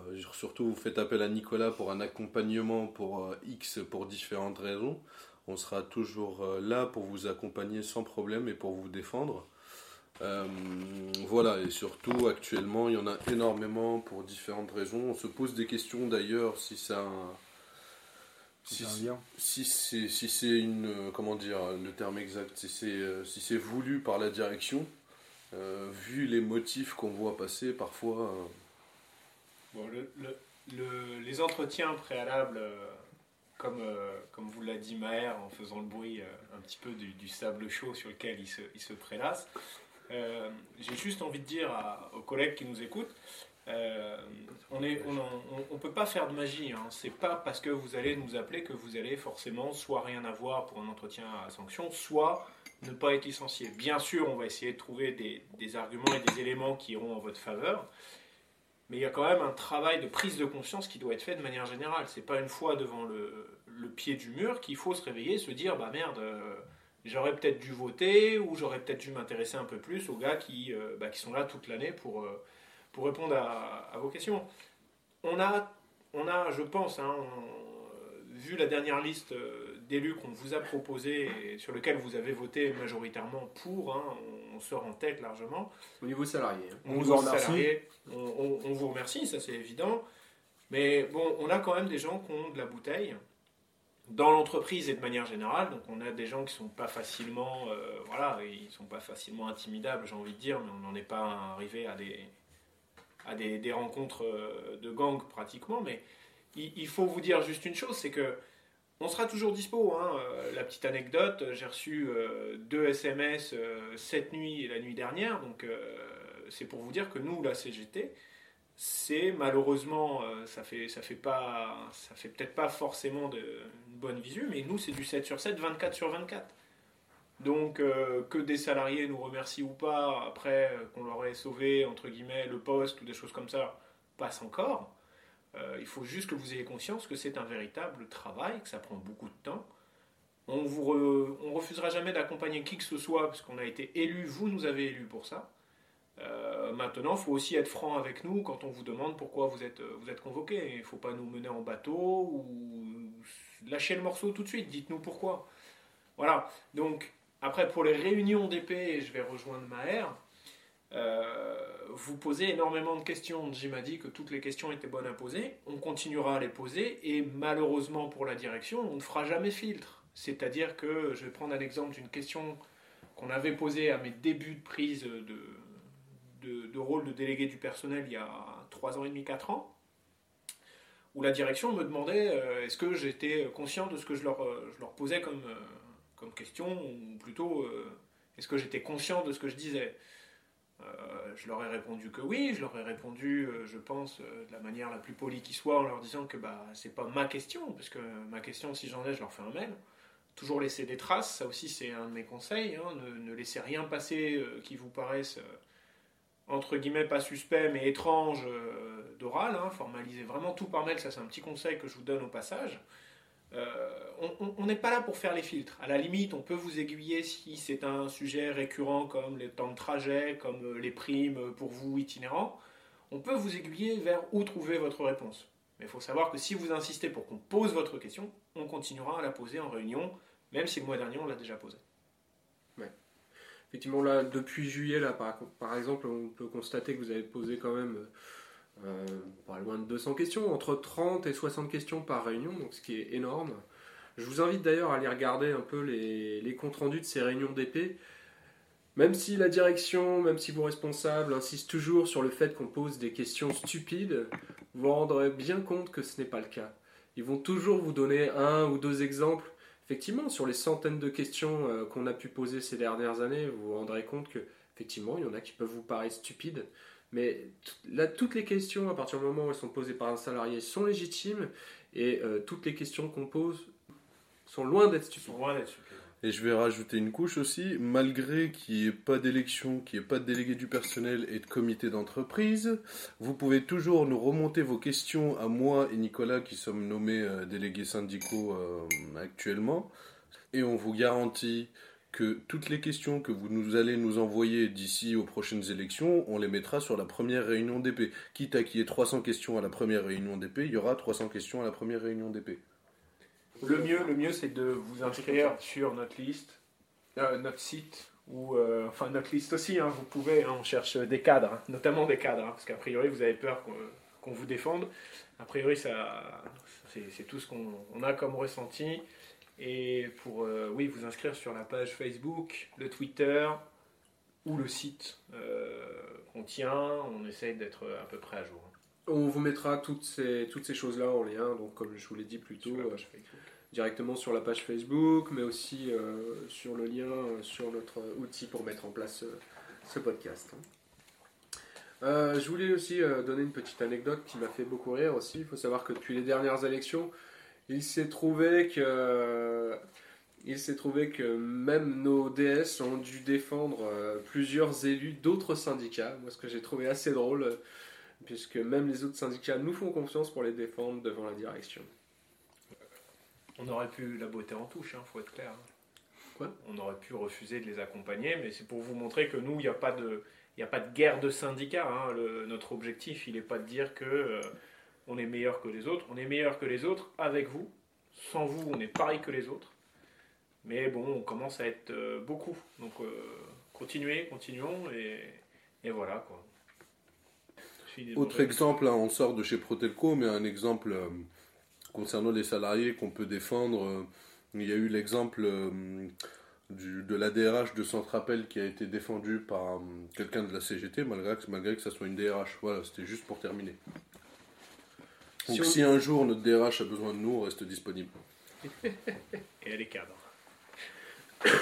Euh, surtout, vous faites appel à Nicolas pour un accompagnement pour euh, X pour différentes raisons. On sera toujours euh, là pour vous accompagner sans problème et pour vous défendre. Euh, voilà, et surtout, actuellement, il y en a énormément pour différentes raisons. On se pose des questions d'ailleurs si ça. si- un lien. si c'est si c'est une euh, comment dire le terme exact si c'est euh, si c'est voulu par la direction euh, vu les motifs qu'on voit passer parfois euh, Bon, le- le- le- les entretiens préalables, euh, comme, euh, comme vous l'a dit Maher en faisant le bruit euh, un petit peu du, du sable chaud sur lequel il se, il se prélasse, euh, j'ai juste envie de dire aux collègues qui nous écoutent, euh, on on peut pas faire de magie. Hein. C'est pas parce que vous allez nous appeler que vous allez forcément soit rien avoir pour un entretien à sanction, soit ne pas être licencié. Bien sûr, on va essayer de trouver des, arguments et des éléments qui iront en votre faveur. Mais il y a quand même un travail de prise de conscience qui doit être fait de manière générale. C'est pas une fois devant le, le pied du mur qu'il faut se réveiller et se dire bah merde, euh, j'aurais peut-être dû voter ou j'aurais peut-être dû m'intéresser un peu plus aux gars qui, euh, bah, qui sont là toute l'année pour, euh, pour répondre à, à vos questions. On a, on a je pense, hein, on- vu la dernière liste euh, d'élus qu'on vous a proposé et sur lequel vous avez voté majoritairement pour, hein, on, on sort en tête largement. au niveau salarié. hein. On Au vous remercie. salarié, On, on- on vous remercie, ça c'est évident. Mais bon, on a quand même des gens qui ont de la bouteille dans l'entreprise et de manière générale. Donc on a des gens qui sont pas facilement, euh, voilà, ils sont pas facilement intimidables, j'ai envie de dire, mais on n'en est pas arrivé à des à des, des rencontres euh, de gang pratiquement. Mais il, faut vous dire juste une chose, c'est que on sera toujours dispo. hein. Euh, La petite anecdote, j'ai reçu deux SMS cette nuit et la nuit dernière, donc c'est pour vous dire que nous, la CGT, c'est malheureusement, euh, ça fait, ça fait pas, ça fait peut-être pas forcément de, une bonne visu, mais nous, c'est du 7 sur 7, 24 sur 24. Donc, euh, que des salariés nous remercient ou pas, après euh, qu'on leur ait sauvé, entre guillemets, le poste ou des choses comme ça, passe encore. Il faut juste que vous ayez conscience que c'est un véritable travail, que ça prend beaucoup de temps. On re- on refusera jamais d'accompagner qui que ce soit, parce qu'on a été élu, vous nous avez élus pour ça. Euh, maintenant, il faut aussi être franc avec nous quand on vous demande pourquoi vous êtes, vous êtes convoqué. Il ne faut pas nous mener en bateau ou lâcher le morceau tout de suite. Dites-nous pourquoi. Voilà. Donc, après, pour les réunions d'épée, je vais rejoindre Maher. Euh, vous posez énormément de questions. Jim m'a dit que toutes les questions étaient bonnes à poser. On continuera à les poser et malheureusement pour la direction, on ne fera jamais filtre. C'est-à-dire que je vais prendre un exemple d'une question qu'on avait posée à mes débuts de prise de, de, rôle de délégué du personnel il y a 3 ans et demi, 4 ans, où la direction me demandait euh, est-ce que j'étais conscient de ce que je leur, euh, je leur posais comme, euh, comme question, ou plutôt est-ce que j'étais conscient de ce que je disais? Je leur ai répondu que oui, je leur ai répondu, je pense, de la manière la plus polie qui soit, en leur disant que bah, c'est pas ma question, parce que ma question, si j'en ai, je leur fais un mail. Toujours laisser des traces, ça aussi c'est un de mes conseils, hein, ne, ne laissez rien passer qui vous paraisse entre guillemets pas suspect mais étrange euh, d'oral, hein, vraiment tout par mail, ça c'est un petit conseil que je vous donne au passage. Euh, on n'est pas là pour faire les filtres. À la limite, on peut vous aiguiller si c'est un sujet récurrent comme les temps de trajet, comme euh, les primes pour vous itinérants. On peut vous aiguiller vers où trouver votre réponse. Mais il faut savoir que si vous insistez pour qu'on pose votre question, on continuera à la poser en réunion, même si le mois dernier on l'a déjà posée. Effectivement, là, depuis juillet, là, par, exemple, on peut constater que vous avez posé quand même euh, pas loin de 200 questions, entre 30 et 60 questions par réunion, donc ce qui est énorme. Je vous invite d'ailleurs à aller regarder un peu les, les comptes rendus de ces réunions d'épée. Même si la direction, même si vos responsables insistent toujours sur le fait qu'on pose des questions stupides, vous vous rendrez bien compte que ce n'est pas le cas. Ils vont toujours vous donner un ou deux exemples Effectivement, sur les centaines de questions euh, qu'on a pu poser ces dernières années, vous vous rendrez compte que effectivement, il y en a qui peuvent vous paraître stupides, mais là, toutes les questions, à partir du moment où elles sont posées par un salarié, sont légitimes, et euh, toutes les questions qu'on pose sont loin d'être stupides. Et je vais rajouter une couche aussi, malgré qu'il n'y ait pas d'élection, qu'il n'y ait pas de délégué du personnel et de comité d'entreprise, vous pouvez toujours nous remonter vos questions à moi et Nicolas qui sommes nommés euh, délégués syndicaux euh, actuellement. Et on vous garantit que toutes les questions que vous allez nous envoyer d'ici aux prochaines élections, on les mettra sur la première réunion d'épée. Quitte à qu'il y ait 300 questions à la première réunion d'épée, il y aura 300 questions à la première réunion d'épée. Le mieux, le mieux, c'est de vous inscrire sur notre liste, euh, notre site, ou euh, enfin notre liste aussi. hein, vous pouvez, hein, on cherche des cadres, hein, notamment des cadres, parce qu'a priori vous avez peur qu'on vous défende. A priori, ça, c'est tout ce qu'on on a comme ressenti. Et pour, euh, oui, vous inscrire sur la page Facebook, le Twitter ou le site qu'on tient, on essaye d'être à peu près à jour. Hein, On vous mettra toutes ces, toutes ces choses-là en lien, donc comme je vous l'ai dit plus tôt, sur euh, directement sur la page Facebook, mais aussi euh, sur le lien euh, sur notre outil pour mettre en place ce podcast. Euh, je voulais aussi euh, donner une petite anecdote qui m'a fait beaucoup rire aussi. Il faut savoir que depuis les dernières élections, il s'est trouvé que il s'est trouvé que même nos DS ont dû défendre plusieurs élus d'autres syndicats. Moi, ce que j'ai trouvé assez drôle, puisque même les autres syndicats nous font confiance pour les défendre devant la direction. On aurait pu la beauté en touche, hein, faut être clair. Quoi? On aurait pu refuser de les accompagner, mais c'est pour vous montrer que nous, il n'y a pas de, il a pas de guerre de syndicats. hein. Le- notre objectif, il n'est pas de dire que euh, on est meilleur que les autres. On est meilleur que les autres avec vous. Sans vous, on est pareil que les autres. Mais bon, on commence à être euh, beaucoup. Donc, euh, continuez, continuons, et, et voilà quoi. Autre exemple, hein, on sort de chez Protelco, mais un exemple euh, concernant les salariés qu'on peut défendre. euh, il y a eu l'exemple euh, de la DRH de Centrapel qui a été défendu par euh, quelqu'un de la CGT, malgré que, malgré que ça soit une DRH. Voilà, c'était juste pour terminer. Donc Si on- si un jour notre DRH a besoin de nous, on reste disponible. Et elle est cadre.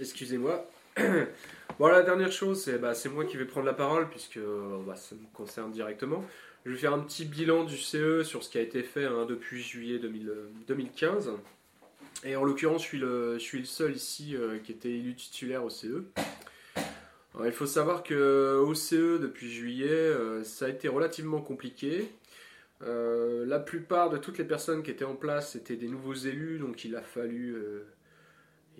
Excusez-moi. Bon, la dernière chose, c'est bah, c'est moi qui vais prendre la parole puisque euh, bah, ça me concerne directement. Je vais faire un petit bilan du CE sur ce qui a été fait hein, depuis juillet 2000 2015. Et en l'occurrence, je suis le, seul ici euh, qui était élu titulaire au CE. Il faut savoir que au CE, depuis juillet, euh, ça a été relativement compliqué. Euh, la plupart de toutes les personnes qui étaient en place étaient des nouveaux élus, donc il a fallu, euh,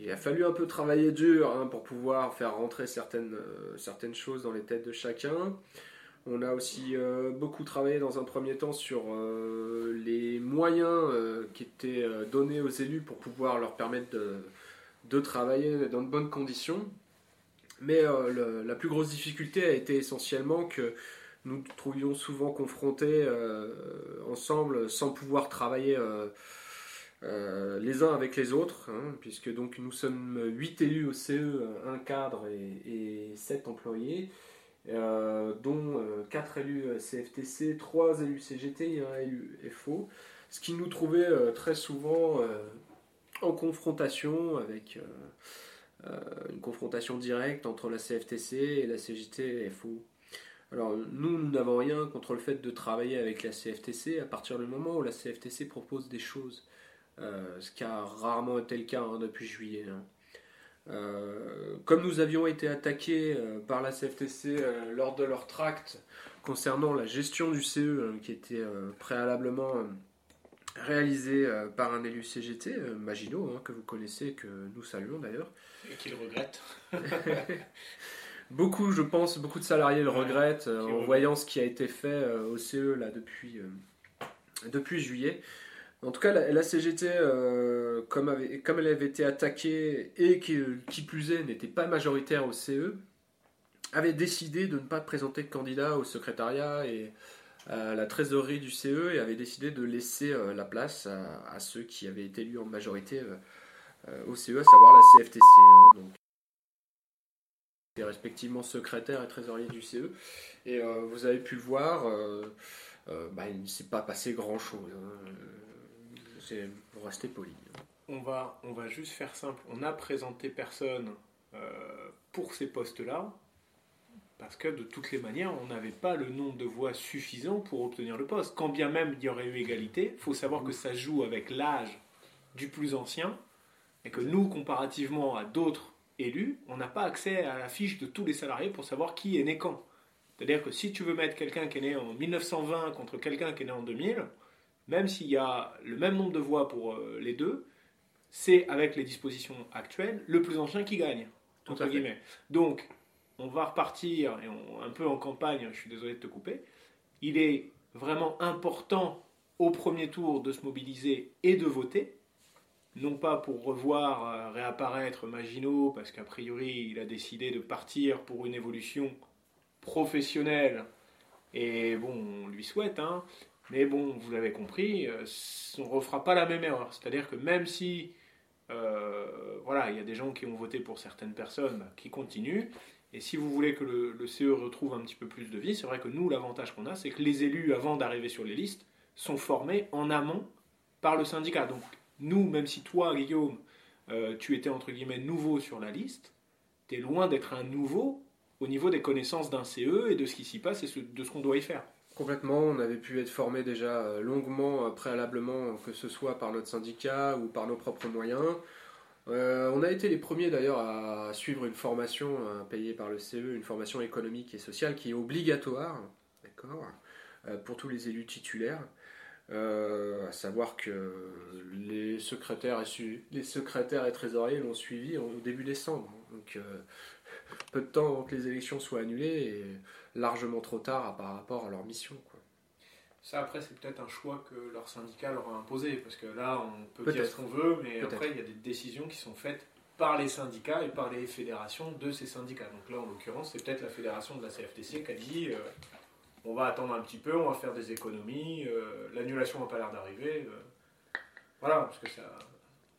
il a fallu un peu travailler dur hein, pour pouvoir faire rentrer certaines, euh, certaines choses dans les têtes de chacun. On a aussi euh, beaucoup travaillé dans un premier temps sur euh, les moyens qui étaient donnés aux élus pour pouvoir leur permettre de, travailler dans de bonnes conditions. Mais la plus grosse difficulté a été essentiellement que nous nous trouvions souvent confrontés ensemble sans pouvoir travailler euh, euh, les uns avec les autres, hein, puisque donc nous sommes 8 élus au CE, un cadre et, et 7 employés, euh, dont 4 élus CFTC, 3 élus CGT et 1 élu FO, ce qui nous trouvait euh, très souvent euh, en confrontation avec euh, euh, une confrontation directe entre la CFTC et la CGT et FO. Alors nous, nous n'avons rien contre le fait de travailler avec la CFTC à partir du moment où la CFTC propose des choses, euh, ce qui a rarement été le cas hein, depuis juillet. hein. Euh, comme nous avions été attaqués euh, par la CFTC euh, lors de leur tract concernant la gestion du CE euh, qui était euh, préalablement euh, réalisé euh, par un élu CGT, euh, Maginot, hein, que vous connaissez, que nous saluons d'ailleurs. Et qu'il regrette. Beaucoup, je pense, beaucoup de salariés le regrettent euh, en voyant ce qui a été fait euh, au CE là depuis, euh, depuis juillet. En tout cas, la, CGT, euh, comme, elle avait été attaquée et qui, qui plus est n'était pas majoritaire au CE, avait décidé de ne pas présenter de candidat au secrétariat et à la trésorerie du CE et avait décidé de laisser euh, la place à, ceux qui avaient été élus en majorité euh, au CE, à savoir la CFTC. hein, donc respectivement secrétaire et trésorier du CE. Et vous avez pu le voir, bah, il ne s'est pas passé grand-chose. hein. C'est pour rester poli. On va, on va juste faire simple. On a présenté personne euh, pour ces postes-là, parce que de toutes les manières, on n'avait pas le nombre de voix suffisant pour obtenir le poste. Quand bien même il y aurait eu égalité, il faut savoir que ça joue avec l'âge du plus ancien, et que nous, comparativement à d'autres élus, on n'a pas accès à la fiche de tous les salariés pour savoir qui est né quand. C'est-à-dire que si tu veux mettre quelqu'un qui est né en 1920 contre quelqu'un qui est né en 2000, même s'il y a le même nombre de voix pour euh, les deux, c'est avec les dispositions actuelles le plus ancien qui gagne. Entre guillemets. Donc, on va repartir et on- un peu en campagne, je suis désolé de te couper. Il est vraiment important au premier tour de se mobiliser et de voter. Non pas pour revoir euh, réapparaître Maginot, parce qu'a priori il a décidé de partir pour une évolution professionnelle. Et bon, on lui souhaite, hein. Mais bon, vous l'avez compris, euh, on ne refera pas la même erreur. C'est-à-dire que même si euh, voilà, il y a des gens qui ont voté pour certaines personnes qui continuent. Et si vous voulez que le, CE retrouve un petit peu plus de vie, c'est vrai que nous, l'avantage qu'on a, c'est que les élus, avant d'arriver sur les listes, sont formés en amont par le syndicat. Donc nous, même si toi, Guillaume, euh, tu étais entre guillemets nouveau sur la liste, tu es loin d'être un nouveau au niveau des connaissances d'un CE et de ce qui s'y passe et de ce qu'on doit y faire. Complètement, on avait pu être formé déjà euh, longuement euh, préalablement, que ce soit par notre syndicat ou par nos propres moyens. Euh, on a été les premiers d'ailleurs à suivre une formation payée par le CE, une formation économique et sociale qui est obligatoire, d'accord, pour tous les élus titulaires. À savoir que les secrétaires et, les secrétaires et trésoriers l'ont suivi au début décembre. Euh, peu de temps avant que les élections soient annulées et largement trop tard par rapport à leur mission. Quoi. Ça, après, c'est peut-être un choix que leur syndicat leur a imposé, parce que là, on peut dire ce qu'on veut, mais après, il y a des décisions qui sont faites par les syndicats et par les fédérations de ces syndicats. Donc là, en l'occurrence, c'est peut-être la fédération de la CFTC qui a dit euh, on va attendre un petit peu, on va faire des économies, euh, l'annulation n'a pas l'air d'arriver. euh. voilà, parce que ça.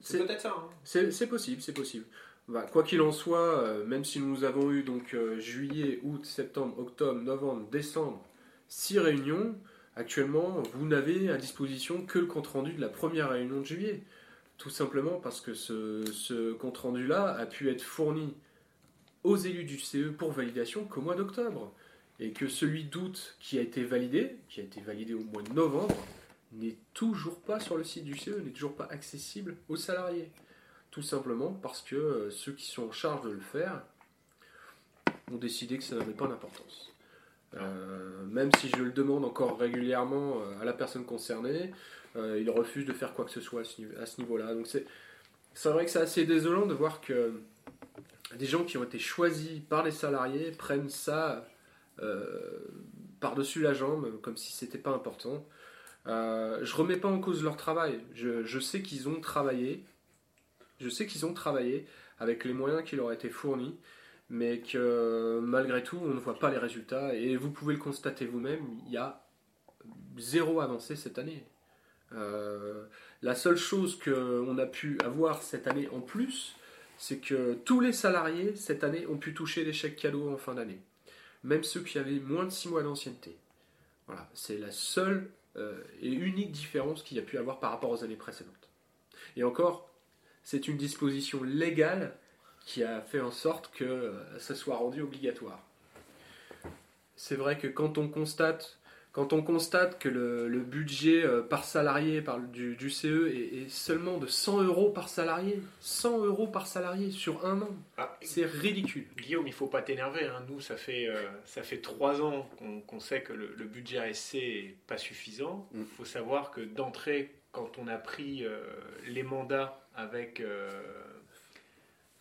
C'est peut-être ça. hein. C'est possible, c'est possible. Bah, quoi qu'il en soit, euh, même si nous avons eu donc euh, juillet, août, septembre, octobre, novembre, décembre, six réunions, actuellement, vous n'avez à disposition que le compte-rendu de la première réunion de juillet. Tout simplement parce que ce, ce compte-rendu-là a pu être fourni aux élus du CE pour validation qu'au mois d'octobre. et que celui d'août qui a été validé, qui a été validé au mois de novembre, n'est toujours pas sur le site du CE, n'est toujours pas accessible aux salariés. Tout simplement parce que euh, ceux qui sont en charge de le faire ont décidé que ça n'avait pas d'importance. Euh, même si je le demande encore régulièrement euh, à la personne concernée, euh, il refuse de faire quoi que ce soit à ce, niveau-là. Donc c'est, vrai que c'est assez désolant de voir que des gens qui ont été choisis par les salariés prennent ça par-dessus la jambe comme si c'était pas important. Euh, je remets pas en cause leur travail. Je, je sais qu'ils ont travaillé. Je sais qu'ils ont travaillé avec les moyens qui leur ont été fournis, mais que malgré tout, on ne voit pas les résultats. Et vous pouvez le constater vous-même, il y a zéro avancée cette année. Euh, la seule chose qu'on a pu avoir cette année en plus, c'est que tous les salariés cette année ont pu toucher les chèques cadeaux en fin d'année. Même ceux qui avaient moins de 6 mois d'ancienneté. Voilà, c'est la seule euh, et unique différence qu'il y a pu avoir par rapport aux années précédentes. Et encore, c'est une disposition légale qui a fait en sorte que euh, ça soit rendu obligatoire. C'est vrai que quand on constate, quand on constate que le, le budget euh, par salarié par, du, du CE est, est seulement de 100 euros par salarié, 100 euros par salarié sur un an, Ah, c'est ridicule. Guillaume, il faut pas t'énerver. hein. Nous, ça fait, euh, ça fait trois ans qu'on sait que le, le budget ASC est pas suffisant. Il Mm. faut savoir que d'entrée, quand on a pris euh, les mandats avec, euh,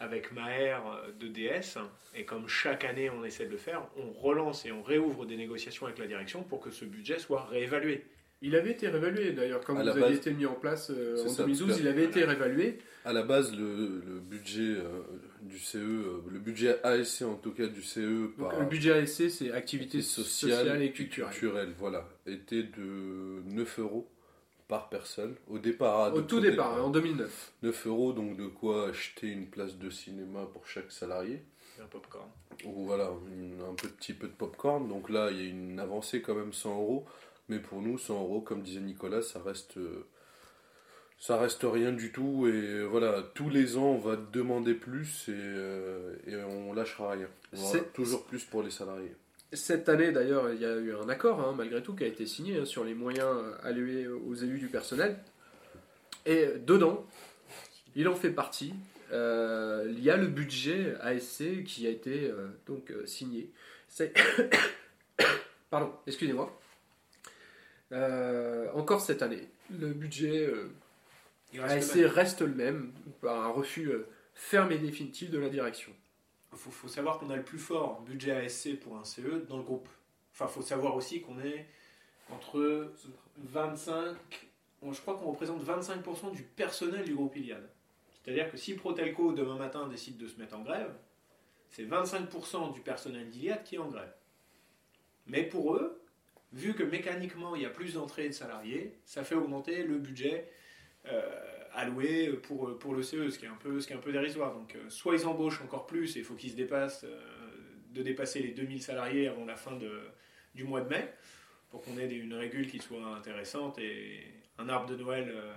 avec Maher euh, de DS, et comme chaque année on essaie de le faire, on relance et on réouvre des négociations avec la direction pour que ce budget soit réévalué. Il avait été réévalué d'ailleurs, quand À vous aviez base- été mis en place euh, en ça, 2012, parce que- il avait été réévalué. À la base, le, le budget euh, du CE, euh, le budget ASC en tout cas du CE Donc, par le budget ASC, c'est activité social sociale et culturelle. voilà, était de 9 euros par personne. Au départ, à Au tout départ, hein, en 2009. 9 euros, donc de quoi acheter une place de cinéma pour chaque salarié. Un popcorn. Ou voilà, une- un petit peu de popcorn. Donc là, il y a une avancée quand même 100 euros. Mais pour nous, 100 euros, comme disait Nicolas, ça reste, euh, ça reste rien du tout. Et voilà, tous les ans, on va demander plus et, euh, et on lâchera rien. On aura C'est- toujours plus pour les salariés. Cette année, d'ailleurs, il y a eu un accord, hein, malgré tout, qui a été signé hein, sur les moyens alloués aux élus du personnel. Et dedans, il en fait partie. euh, il y a le budget ASC qui a été euh, donc euh, signé. C'est pardon, excusez-moi. Encore cette année, le budget Il reste ASC le reste le même par un refus ferme et définitif de la direction. Il faut, savoir qu'on a le plus fort budget ASC pour un CE dans le groupe. Enfin, il faut savoir aussi qu'on est entre 25, bon, je crois qu'on représente 25% du personnel du groupe Iliad. C'est-à-dire que si Protelco demain matin décide de se mettre en grève, c'est 25% du personnel d'Iliad qui est en grève. Mais pour eux, vu que mécaniquement il y a plus d'entrées de salariés, ça fait augmenter le budget euh, alloué pour, pour le CE, ce qui est un peu, ce qui est un peu dérisoire. Donc euh, soit ils embauchent encore plus et il faut qu'ils se dépassent, euh, de dépasser les 2000 salariés avant la fin de, du mois de mai, pour qu'on ait une régule qui soit intéressante et un arbre de Noël euh,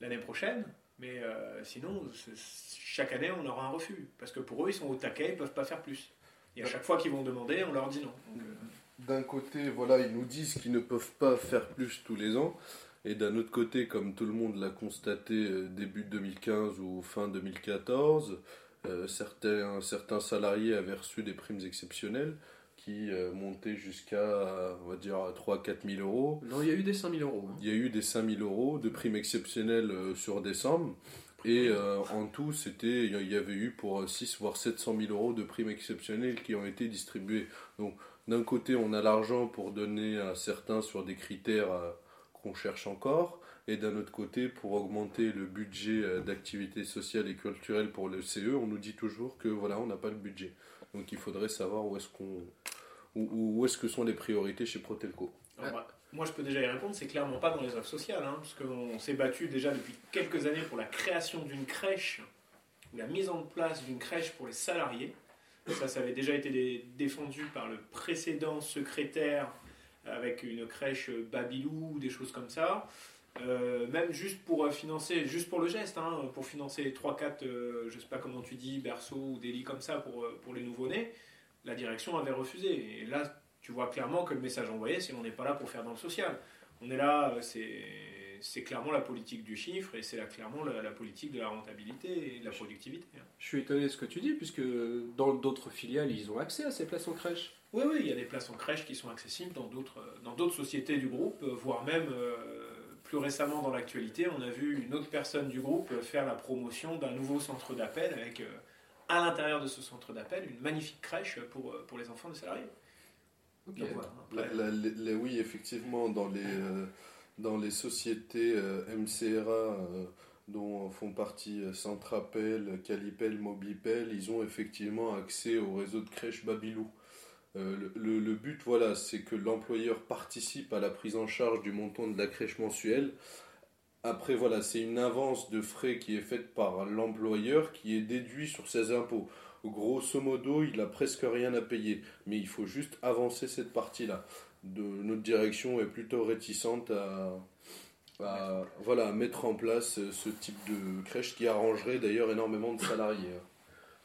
l'année prochaine. Mais euh, sinon, chaque année, on aura un refus. Parce que pour eux, ils sont au taquet, ils ne peuvent pas faire plus. Et à chaque fois qu'ils vont demander, on leur dit non. Euh, D'un côté, voilà, ils nous disent qu'ils ne peuvent pas faire plus tous les ans. Et d'un autre côté, comme tout le monde l'a constaté euh, début 2015 ou fin 2014, euh, certains, certains salariés avaient reçu des primes exceptionnelles qui euh, montaient jusqu'à, on va dire, 3-4 000 euros. Non, il y a eu des 5000 euros. hein. Il y a eu des 5 000 euros de primes exceptionnelles euh, sur décembre. Et euh, en tout, c'était, il y avait eu pour 6 voire 700 000 euros de primes exceptionnelles qui ont été distribuées. Donc, d'un côté, on a l'argent pour donner à certains sur des critères euh, qu'on cherche encore. Et d'un autre côté, pour augmenter le budget euh, d'activité sociale et culturelle pour le CE, on nous dit toujours que voilà, on n'a pas le budget. Donc, il faudrait savoir où est-ce qu'on, où, où est-ce que sont les priorités chez Protelco. Moi, je peux déjà y répondre, c'est clairement pas dans les offres sociales, hein, parce qu'on s'est battu déjà depuis quelques années pour la création d'une crèche, la mise en place d'une crèche pour les salariés. Ça, ça avait déjà été dé- défendu par le précédent secrétaire avec une crèche Babylou ou des choses comme ça. Euh, même juste pour euh, financer, juste pour le geste, hein, pour financer 3-4, euh, je sais pas comment tu dis, berceaux ou des lits comme ça pour, euh, pour les nouveau-nés, la direction avait refusé. Et là, tu vois clairement que le message envoyé, c'est on n'est pas là pour faire dans le social. On est là, c'est c'est clairement la politique du chiffre et c'est clairement la, la politique de la rentabilité et de la productivité. hein. Je suis étonné de ce que tu dis, puisque dans d'autres filiales, ils ont accès à ces places en crèche. Oui, oui, il y a des places en crèche qui sont accessibles dans d'autres dans d'autres sociétés du groupe, euh, voire même euh, plus récemment dans l'actualité, on a vu une autre personne du groupe euh, faire la promotion d'un nouveau centre d'appel avec euh, à l'intérieur de ce centre d'appel une magnifique crèche pour, euh, pour les enfants des salariés. Donc voilà, La- après- la- les- les- oui, effectivement, dans les, euh, dans les sociétés euh, MCRA euh, dont font partie euh, Centrapel, Calipel, Mobipel, ils ont effectivement accès au réseau de crèches Babylou. Le, le- but, voilà, c'est que l'employeur participe à la prise en charge du montant de la crèche mensuelle. Après, voilà, c'est une avance de frais qui est faite par l'employeur qui est déduit sur ses impôts. Grosso modo, il a presque rien à payer, mais il faut juste avancer cette partie-là. De, notre direction est plutôt réticente à, à, voilà, à mettre en place ce type de crèche qui arrangerait d'ailleurs énormément de salariés.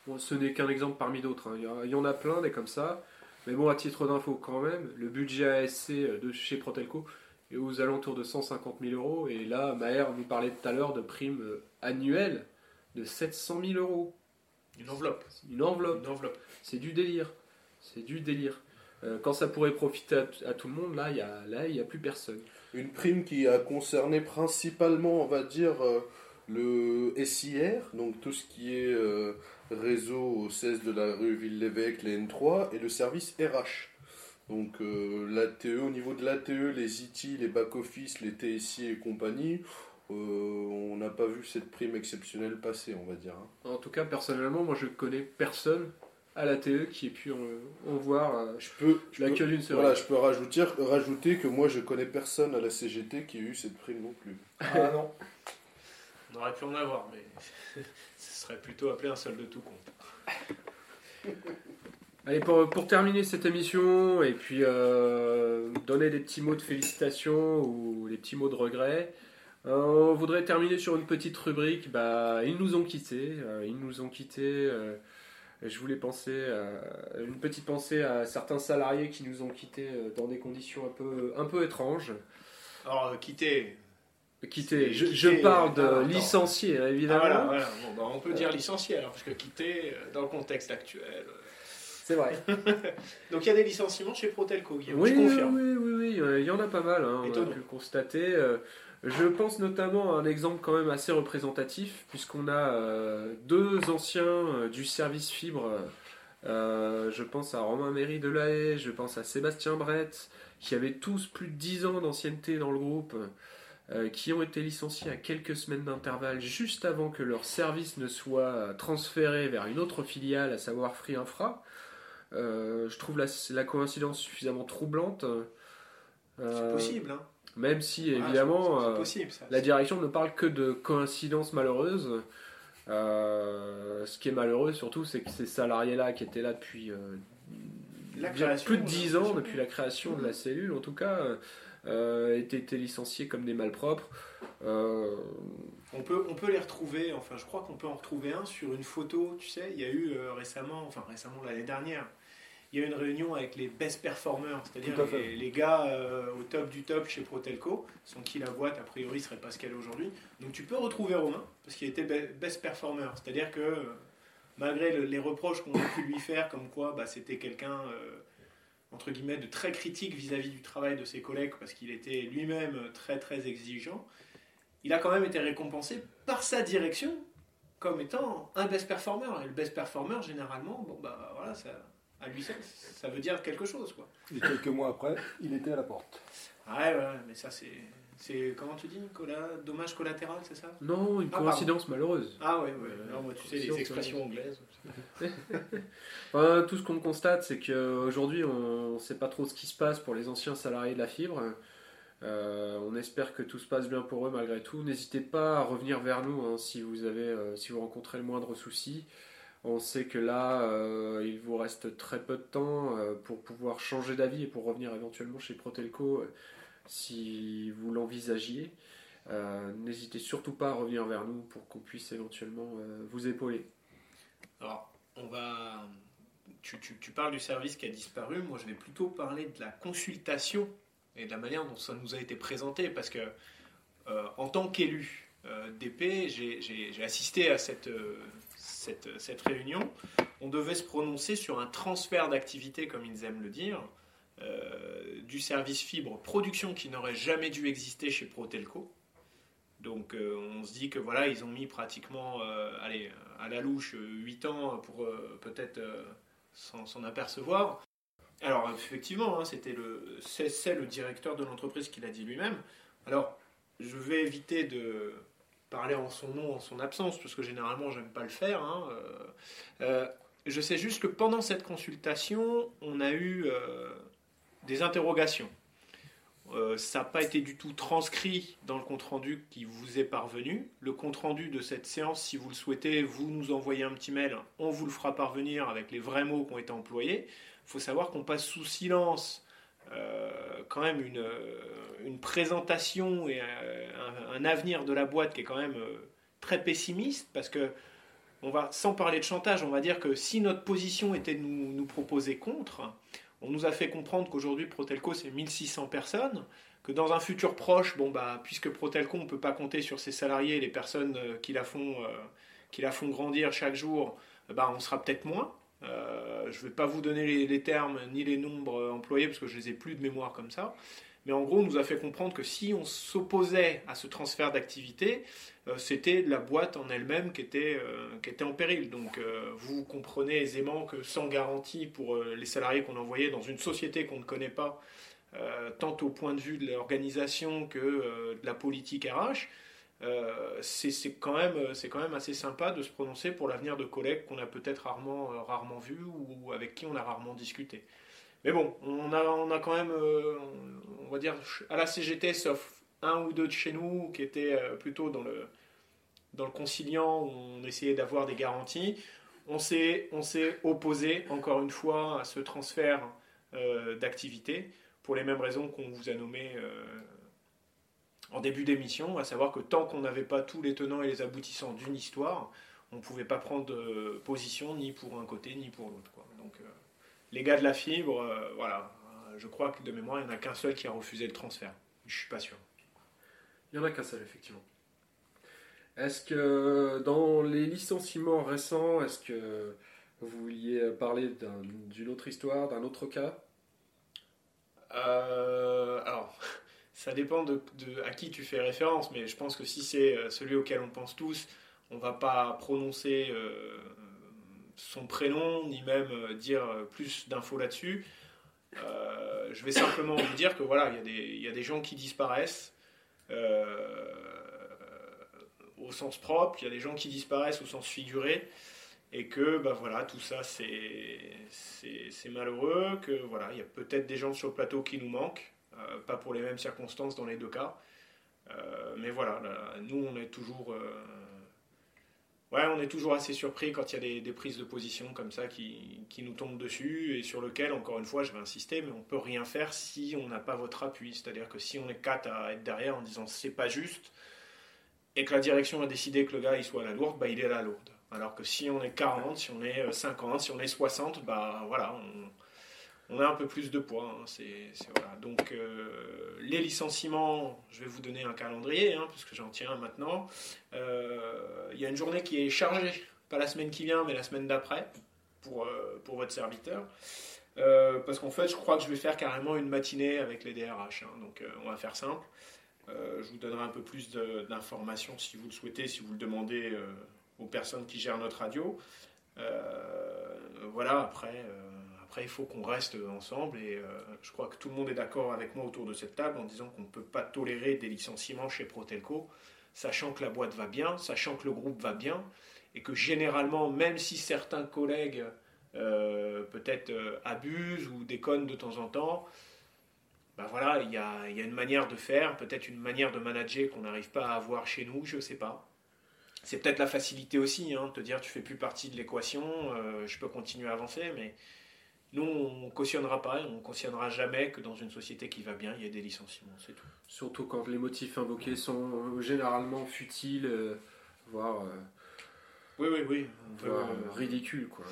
Bon, ce n'est qu'un exemple parmi d'autres. hein. Il, y en a plein des comme ça. Mais bon, à titre d'info, quand même, le budget ASC de chez Protelco est aux alentours de 150 000 euros. Et là, Maher nous parlait tout à l'heure de primes euh, annuelles de 700 000 euros. Une enveloppe. Une enveloppe. Une enveloppe. C'est du délire. C'est du délire. Euh, quand ça pourrait profiter à, à tout le monde, là, il n'y a, là, il y a plus personne. Une prime qui a concerné principalement, on va dire, euh, le SIR, donc tout ce qui est euh, réseau au 16 de la rue Ville-l'Évêque, les N3, et le service RH. Donc l'ATE, au niveau de l'ATE, les IT, les back-office, les TSI et compagnie, on n'a pas vu cette prime exceptionnelle passer, on va dire. hein. En tout cas, personnellement, moi, je connais personne à la TE qui ait pu en, en voir euh, Je peux, je la queue d'une voilà, je peux rajouter, rajouter que moi je connais personne à la CGT qui a eu cette prime non plus. Ah non. On aurait pu en avoir, mais ce serait plutôt appelé un solde de tout compte. Allez, pour, pour terminer cette émission et puis euh, donner des petits mots de félicitations ou des petits mots de regret, euh, on voudrait terminer sur une petite rubrique. Bah, ils nous ont quittés. euh, ils nous ont quittés. Euh, je voulais penser à une petite pensée à certains salariés qui nous ont quittés euh, dans des conditions un peu, un peu étranges. Alors, euh, quitter. Quittés, C'est je, parle de ah, licenciés, Ah, évidemment. voilà, voilà. Bon, bah, on peut dire licencié, alors, parce que quitter, euh, dans le contexte actuel. euh, C'est vrai. Donc, il y a des licenciements chez Protelco, Oui, je confirme. oui, oui, oui, euh, il y en a pas mal, hein, on a pu le constater. Je pense notamment à un exemple quand même assez représentatif, puisqu'on a euh, deux anciens euh, du service fibre. euh, je pense à Romain Méry de La Haye, je pense à Sébastien Brett, qui avaient tous plus de 10 ans d'ancienneté dans le groupe, qui ont été licenciés à quelques semaines d'intervalle, juste avant que leur service ne soit transféré vers une autre filiale, à savoir Free Infra. Je trouve la, la coïncidence suffisamment troublante. C'est possible, hein. Même si, Ah, évidemment, euh, possible, ça. la direction ne parle que de coïncidences malheureuses. Euh, ce qui est malheureux surtout, c'est que ces salariés-là qui étaient là depuis euh, La bien création, plus de la 10 ans, depuis la création de la cellule en tout cas, euh, étaient, étaient licenciés comme des malpropres. On peut, on peut les retrouver, enfin je crois qu'on peut en retrouver un sur une photo, tu sais, il y a eu récemment, enfin récemment l'année dernière, il y a eu une réunion avec les best performers, c'est-à-dire les, les gars euh, au top du top chez Protelco, sans qui la boîte a priori serait pas ce qu'elle est aujourd'hui. Donc tu peux retrouver Romain, parce qu'il était be- best performer, c'est-à-dire que malgré le- les reproches qu'on a pu lui faire, comme quoi bah, c'était quelqu'un... euh, entre guillemets, de très critique vis-à-vis du travail de ses collègues parce qu'il était lui-même très très exigeant, il a quand même été récompensé par sa direction comme étant un best performer. Et le best performer, généralement, bon bah voilà, ça, à lui seul, ça veut dire quelque chose quoi. Et quelques mois après, il était à la porte. Ouais, ouais, mais ça c'est. C'est, comment tu dis, colla- dommage collatéral, c'est ça? Non, une Ah, coïncidence malheureuse. Ah ouais, ouais. Non, moi, tu sais, les expressions anglaises. Enfin, tout ce qu'on constate, c'est qu'aujourd'hui, on ne sait pas trop ce qui se passe pour les anciens salariés de la fibre. Euh, on espère que tout se passe bien pour eux malgré tout. N'hésitez pas à revenir vers nous hein, si, vous avez, euh, si vous rencontrez le moindre souci. On sait que là, euh, il vous reste très peu de temps euh, pour pouvoir changer d'avis et pour revenir éventuellement chez Protelco euh, si vous l'envisagiez. N'hésitez surtout pas à revenir vers nous pour qu'on puisse éventuellement vous épauler. Alors, on va. tu, parles du service qui a disparu. Moi, je vais plutôt parler de la consultation et de la manière dont ça nous a été présenté. Parce que, en tant qu'élu d'épée, j'ai- assisté à cette, cette, cette réunion. On devait se prononcer sur un transfert d'activité, comme ils aiment le dire, euh, du service fibre production qui n'aurait jamais dû exister chez Protelco. Donc euh, on se dit que voilà, ils ont mis pratiquement euh, allez, à la louche 8 ans pour euh, peut-être euh, s'en apercevoir. Alors effectivement, hein, c'était le, c'est le directeur de l'entreprise qui l'a dit lui-même. Alors je vais éviter de parler en son nom, en son absence, parce que généralement j'aime pas le faire. hein, euh, euh, je sais juste que pendant cette consultation, on a eu euh, des interrogations. Ça n'a pas été du tout transcrit dans le compte-rendu qui vous est parvenu. Le compte-rendu de cette séance, si vous le souhaitez, vous nous envoyez un petit mail, on vous le fera parvenir avec les vrais mots qui ont été employés. Il faut savoir qu'on passe sous silence quand même une, euh, une présentation et euh, un, avenir de la boîte qui est quand même euh, très pessimiste parce que on va, sans parler de chantage, on va dire que si notre position était de nous, proposer contre, on nous a fait comprendre qu'aujourd'hui Protelco c'est 1600 personnes, que dans un futur proche, bon bah puisque Protelco on ne peut pas compter sur ses salariés, les personnes euh, qui la font, euh, qui la font grandir chaque jour, bah on sera peut-être moins. Euh, je ne vais pas vous donner les, termes ni les nombres euh, employés parce que je les ai plus de mémoire comme ça. Mais en gros, on nous a fait comprendre que si on s'opposait à ce transfert d'activité, euh, c'était la boîte en elle-même qui, était, qui était en péril. Donc vous comprenez aisément que sans garantie pour les salariés qu'on envoyait dans une société qu'on ne connaît pas, tant au point de vue de l'organisation que de la politique RH, euh, c'est quand, même- c'est quand même assez sympa de se prononcer pour l'avenir de collègues qu'on a peut-être rarement, euh, rarement vus ou avec qui on a rarement discuté. Mais bon, on a, on a quand même, euh, on, va dire, à la CGT, sauf un ou deux de chez nous qui étaient euh, plutôt dans le, dans le conciliant, où on essayait d'avoir des garanties, on s'est opposé, encore une fois, à ce transfert euh, d'activité, pour les mêmes raisons qu'on vous a nommées euh, en début d'émission, à savoir que tant qu'on n'avait pas tous les tenants et les aboutissants d'une histoire, on ne pouvait pas prendre position ni pour un côté ni pour l'autre. Donc, euh, les gars de la fibre, euh, voilà, Euh, je crois que de mémoire, il n'y en a qu'un seul qui a refusé le transfert. Je suis pas sûr. Il n'y en a qu'un seul, effectivement. Est-ce que dans les licenciements récents, est-ce que vous vouliez parler d'un- d'une autre histoire, d'un autre cas? Alors, ça dépend de, à qui tu fais référence, mais je pense que si c'est euh, celui auquel on pense tous, on va pas prononcer euh, son prénom, ni même euh, dire plus d'infos là-dessus. Je vais simplement vous dire que voilà, il y, a des- il y a des gens qui disparaissent au sens propre, il y a des gens qui disparaissent au sens figuré, et que bah voilà, tout ça c'est malheureux, que voilà, il y a peut-être des gens sur le plateau qui nous manquent, pas pour les mêmes circonstances dans les deux cas, Euh, mais voilà, là, nous on est toujours euh, Ouais, on est toujours assez surpris quand il y a des, prises de position comme ça qui, qui nous tombent dessus et sur lequel, encore une fois, je vais insister, mais on peut rien faire si on n'a pas votre appui. C'est-à-dire que si on est quatre à être derrière en disant c'est pas juste et que la direction a décidé que le gars il soit à la lourde, bah il est à la lourde. Alors que si on est 40, si on est 50, si on est 60, bah voilà, on a un peu plus de poids. hein. C'est, voilà. Donc euh, les licenciements, je vais vous donner un calendrier, hein, puisque j'en tiens un maintenant. Euh, Il y a une journée qui est chargée, pas la semaine qui vient, mais la semaine d'après, pour, euh, pour votre serviteur. Parce qu'en fait, je crois que je vais faire carrément une matinée avec les DRH. hein. donc, on va faire simple. Je vous donnerai un peu plus d'informations si vous le souhaitez, si vous le demandez aux personnes qui gèrent notre radio. Voilà, après, il faut qu'on reste ensemble et euh, je crois que tout le monde est d'accord avec moi autour de cette table en disant qu'on ne peut pas tolérer des licenciements chez Protelco sachant que la boîte va bien, sachant que le groupe va bien, et que généralement, même si certains collègues euh, peut-être euh, abusent ou déconnent de temps en temps, ben voilà, il y a, une manière de faire, peut-être une manière de manager qu'on n'arrive pas à avoir chez nous, je ne sais pas. C'est peut-être la facilité aussi, hein, de te dire tu fais plus partie de l'équation, je peux continuer à avancer, mais nous on cautionnera pas, on cautionnera jamais que dans une société qui va bien, il y ait des licenciements, c'est tout. Surtout quand les motifs invoqués sont généralement futiles, euh, voire, euh, Oui, oui, oui. on peut- voire, euh, ridicules. Quoi.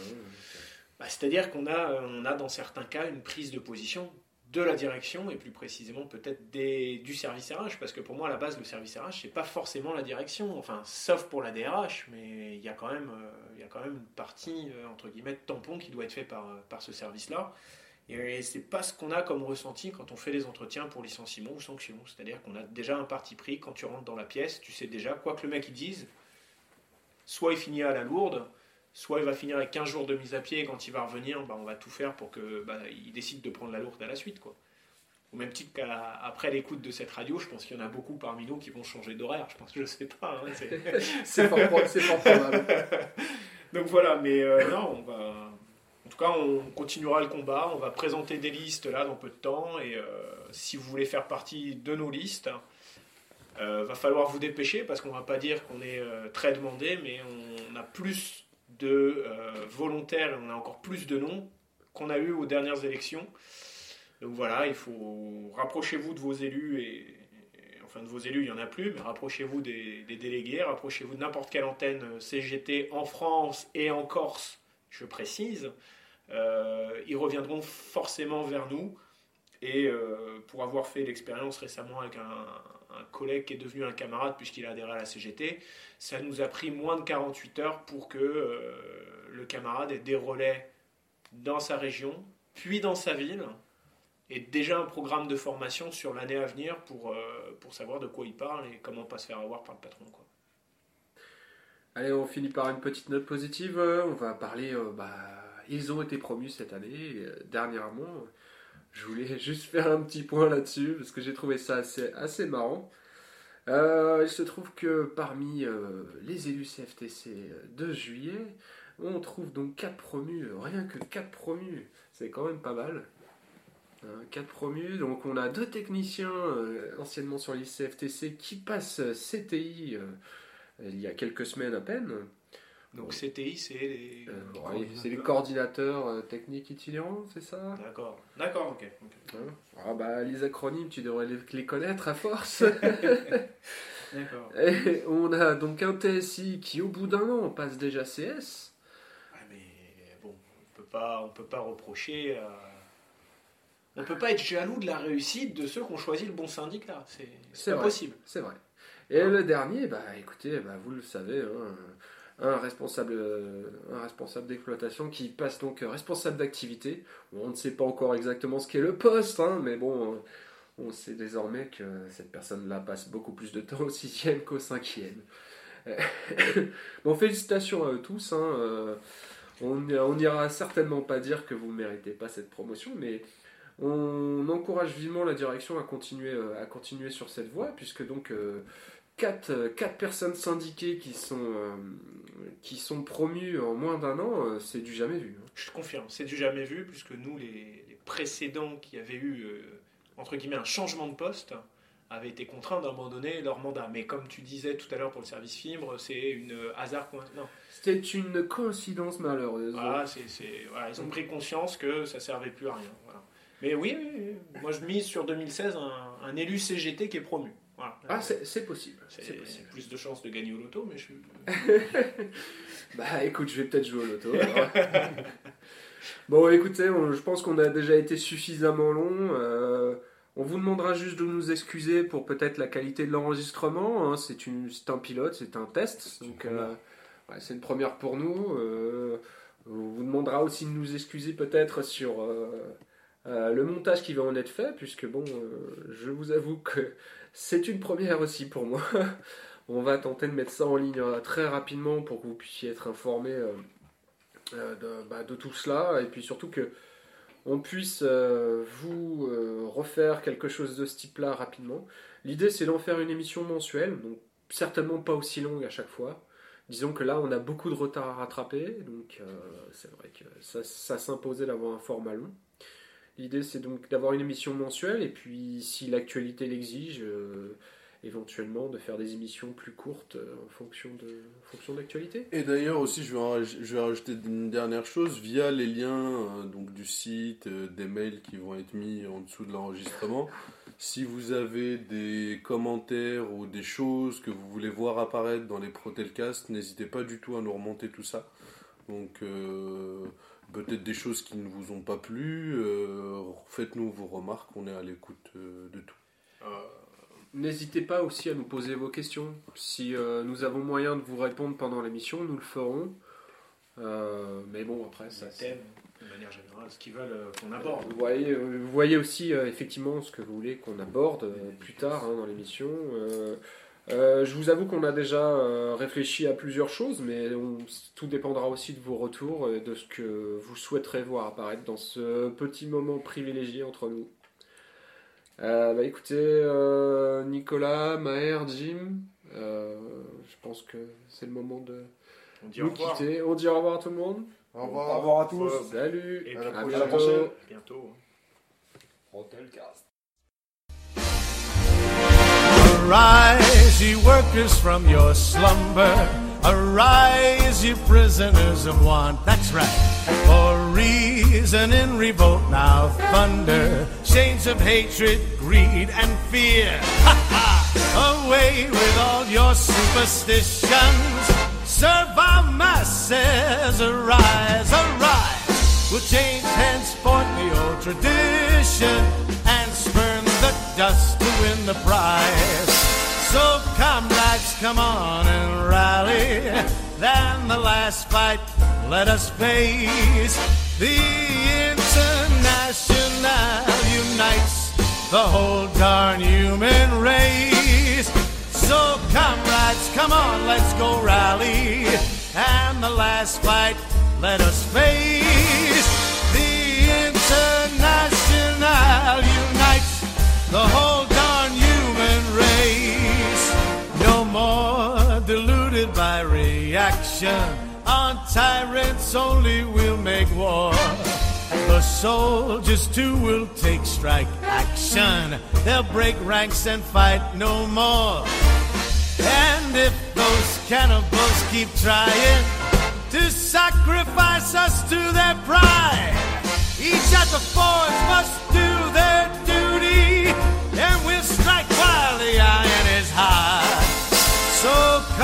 bah, C'est-à-dire qu'on a, on a dans certains cas une prise de position de la direction et plus précisément peut-être du service RH parce que pour moi à la base le service RH c'est pas forcément la direction enfin sauf pour la DRH mais il y a quand même euh, il a quand même une partie euh, entre guillemets tampon qui doit être fait par, par ce service là et c'est pas ce qu'on a comme ressenti quand on fait les entretiens pour licenciement ou sanction. C'est-à-dire qu'on a déjà un parti pris quand tu rentres dans la pièce tu sais déjà quoi que le mec il dise soit il finit à la lourde soit il va finir avec 15 jours de mise à pied et quand il va revenir, bah, on va tout faire pour qu'il bah, décide de prendre la lourde à la suite. Quoi. Au même titre qu'après l'écoute de cette radio, je pense qu'il y en a beaucoup parmi nous qui vont changer d'horaire. Je pense que je sais pas. Hein, c'est fort, probable. Donc voilà, mais euh, non, on va. En tout cas, on continuera le combat. On va présenter des listes là dans peu de temps. Et euh, si vous voulez faire partie de nos listes, euh, va falloir vous dépêcher parce qu'on va pas dire qu'on est euh, très demandé, mais on a plus de euh, volontaires on a encore plus de noms qu'on a eu aux dernières élections. Donc voilà, il faut rapprochez-vous de vos élus et, enfin de vos élus, il y en a plus, mais rapprochez-vous des, délégués, rapprochez-vous de n'importe quelle antenne CGT en France et en Corse, je précise. Euh, ils reviendront forcément vers nous et euh, pour avoir fait l'expérience récemment avec un, un collègue qui est devenu un camarade puisqu'il a adhéré à la CGT, ça nous a pris moins de 48 heures pour que euh, le camarade ait des relais dans sa région, puis dans sa ville, et déjà un programme de formation sur l'année à venir pour, euh, pour savoir de quoi il parle et comment pas se faire avoir par le patron. Allez, on finit par une petite note positive. On va parler. Euh, bah, ils ont été promus cette année, dernièrement. Je voulais juste faire un petit point là-dessus parce que j'ai trouvé ça assez, marrant. Euh, il se trouve que parmi euh, les élus CFTC de juillet, on trouve donc 4 promus, rien que 4 promus, c'est quand même pas mal. 4 hein, promus, donc on a deux techniciens euh, anciennement sur l'ICFTC qui passent CTI il y a quelques semaines à peine. Donc CTI, c'est les... Euh, c'est les coordinateurs euh, techniques itinérants, c'est ça? D'accord. D'accord, ok. Ah bah les acronymes, tu devrais les, connaître à force. D'accord. Et on a donc un TSI qui, au bout d'un an, passe déjà CS. Ouais, mais bon, on peut pas, on peut pas reprocher. On peut pas être jaloux de la réussite de ceux qui ont choisi le bon syndicat. C'est impossible. C'est vrai. Et le dernier, bah écoutez, bah, vous le savez. Hein, un responsable, euh, un responsable d'exploitation qui passe donc responsable d'activité. on ne sait pas encore exactement ce qu'est le poste, hein, mais bon, on sait désormais que cette personne-là passe beaucoup plus de temps au sixième qu'au cinquième. bon, félicitations à eux tous. Hein, euh, on n'ira certainement pas dire que vous ne méritez pas cette promotion, mais on encourage vivement la direction à continuer, euh, à continuer sur cette voie, puisque donc quatre, quatre personnes syndiquées qui sont, qui sont promus en moins d'un an, euh, c'est du jamais vu. Hein. Je confirme, c'est du jamais vu, puisque nous, les, précédents qui avaient eu, euh, entre guillemets, un changement de poste, avaient été contraints d'abandonner leur mandat. Mais comme tu disais tout à l'heure pour le service fibre, c'est une hasard non. C'était une coïncidence malheureuse. Voilà, c'est, voilà, ils ont pris conscience que ça servait plus à rien. Voilà. Mais oui, moi je mise sur 2016 un, un élu CGT qui est promu. Ah, c'est possible. C'est plus de chances de gagner au loto, mais je bah écoute, je vais peut-être jouer au loto. bon, écoutez, je pense qu'on a déjà été suffisamment long. Euh, on vous demandera juste de nous excuser pour peut-être la qualité de l'enregistrement. Hein. c'est un pilote, c'est un test. Donc, euh, c'est une première pour nous. Euh, on vous demandera aussi de nous excuser peut-être sur le montage qui va en être fait, puisque bon, je vous avoue que c'est une première aussi pour moi. On va tenter de mettre ça en ligne euh, très rapidement pour que vous puissiez être informé euh, euh, bah, de, tout cela et puis surtout que on puisse vous refaire quelque chose de ce type-là rapidement. L'idée c'est d'en faire une émission mensuelle, donc certainement pas aussi longue à chaque fois. Disons que là on a beaucoup de retard à rattraper, donc c'est vrai que ça, ça s'imposait d'avoir un format long. L'idée, c'est donc d'avoir une émission mensuelle, et puis si l'actualité l'exige, euh, éventuellement de faire des émissions plus courtes euh, en fonction de fonction d'actualité. Et d'ailleurs aussi, je vais, rajouter une dernière chose via les liens euh, donc du site, des mails qui vont être mis en dessous de l'enregistrement. Si vous avez des commentaires ou des choses que vous voulez voir apparaître dans les Protelcasts, n'hésitez pas du tout à nous remonter tout ça. Donc peut-être des choses qui ne vous ont pas plu. euh, Faites-nous vos remarques, on est à l'écoute euh, de tout. Euh, N'hésitez pas aussi à nous poser vos questions. Si euh, nous avons moyen de vous répondre pendant l'émission, nous le ferons. Euh, mais bon, après, ça, thème, de manière générale, ce qu'ils veulent euh, qu'on aborde. Vous voyez, vous voyez aussi euh, effectivement ce que vous voulez qu'on aborde euh, plus tard hein, dans l'émission. Euh, je vous avoue qu'on a déjà euh, réfléchi à plusieurs choses, mais on- tout dépendra aussi de vos retours et de ce que vous souhaiterez voir apparaître dans ce petit moment privilégié entre nous. Euh, bah, écoutez, euh, Nicolas, Maher, Jim, euh, je pense que c'est le moment de On dit au nous revoir. quitter. On dit au revoir à tout le monde. Au Au revoir. revoir à tous. Salut, Et À la à bientôt. bientôt. Rotelcast. Arise, ye workers, from your slumber. Arise, ye prisoners of want. That's right. For reason in revolt now thunder. Chains of hatred, greed, and fear. Ha ha! Away with all your superstitions. Serve our masses. Arise, arise. We'll change henceforth the old tradition dust to win the prize. So, comrades, come on and rally. Then the last fight, let us face. The International unites the whole darn human race. So, comrades, come on, let's go rally. And the last fight, let us face. The International the whole darn human race. No more deluded by reaction. On tyrants only will make war. The soldiers too will take strike action. They'll break ranks and fight no more. And if those cannibals keep trying to sacrifice us to their pride, each at the forge must do their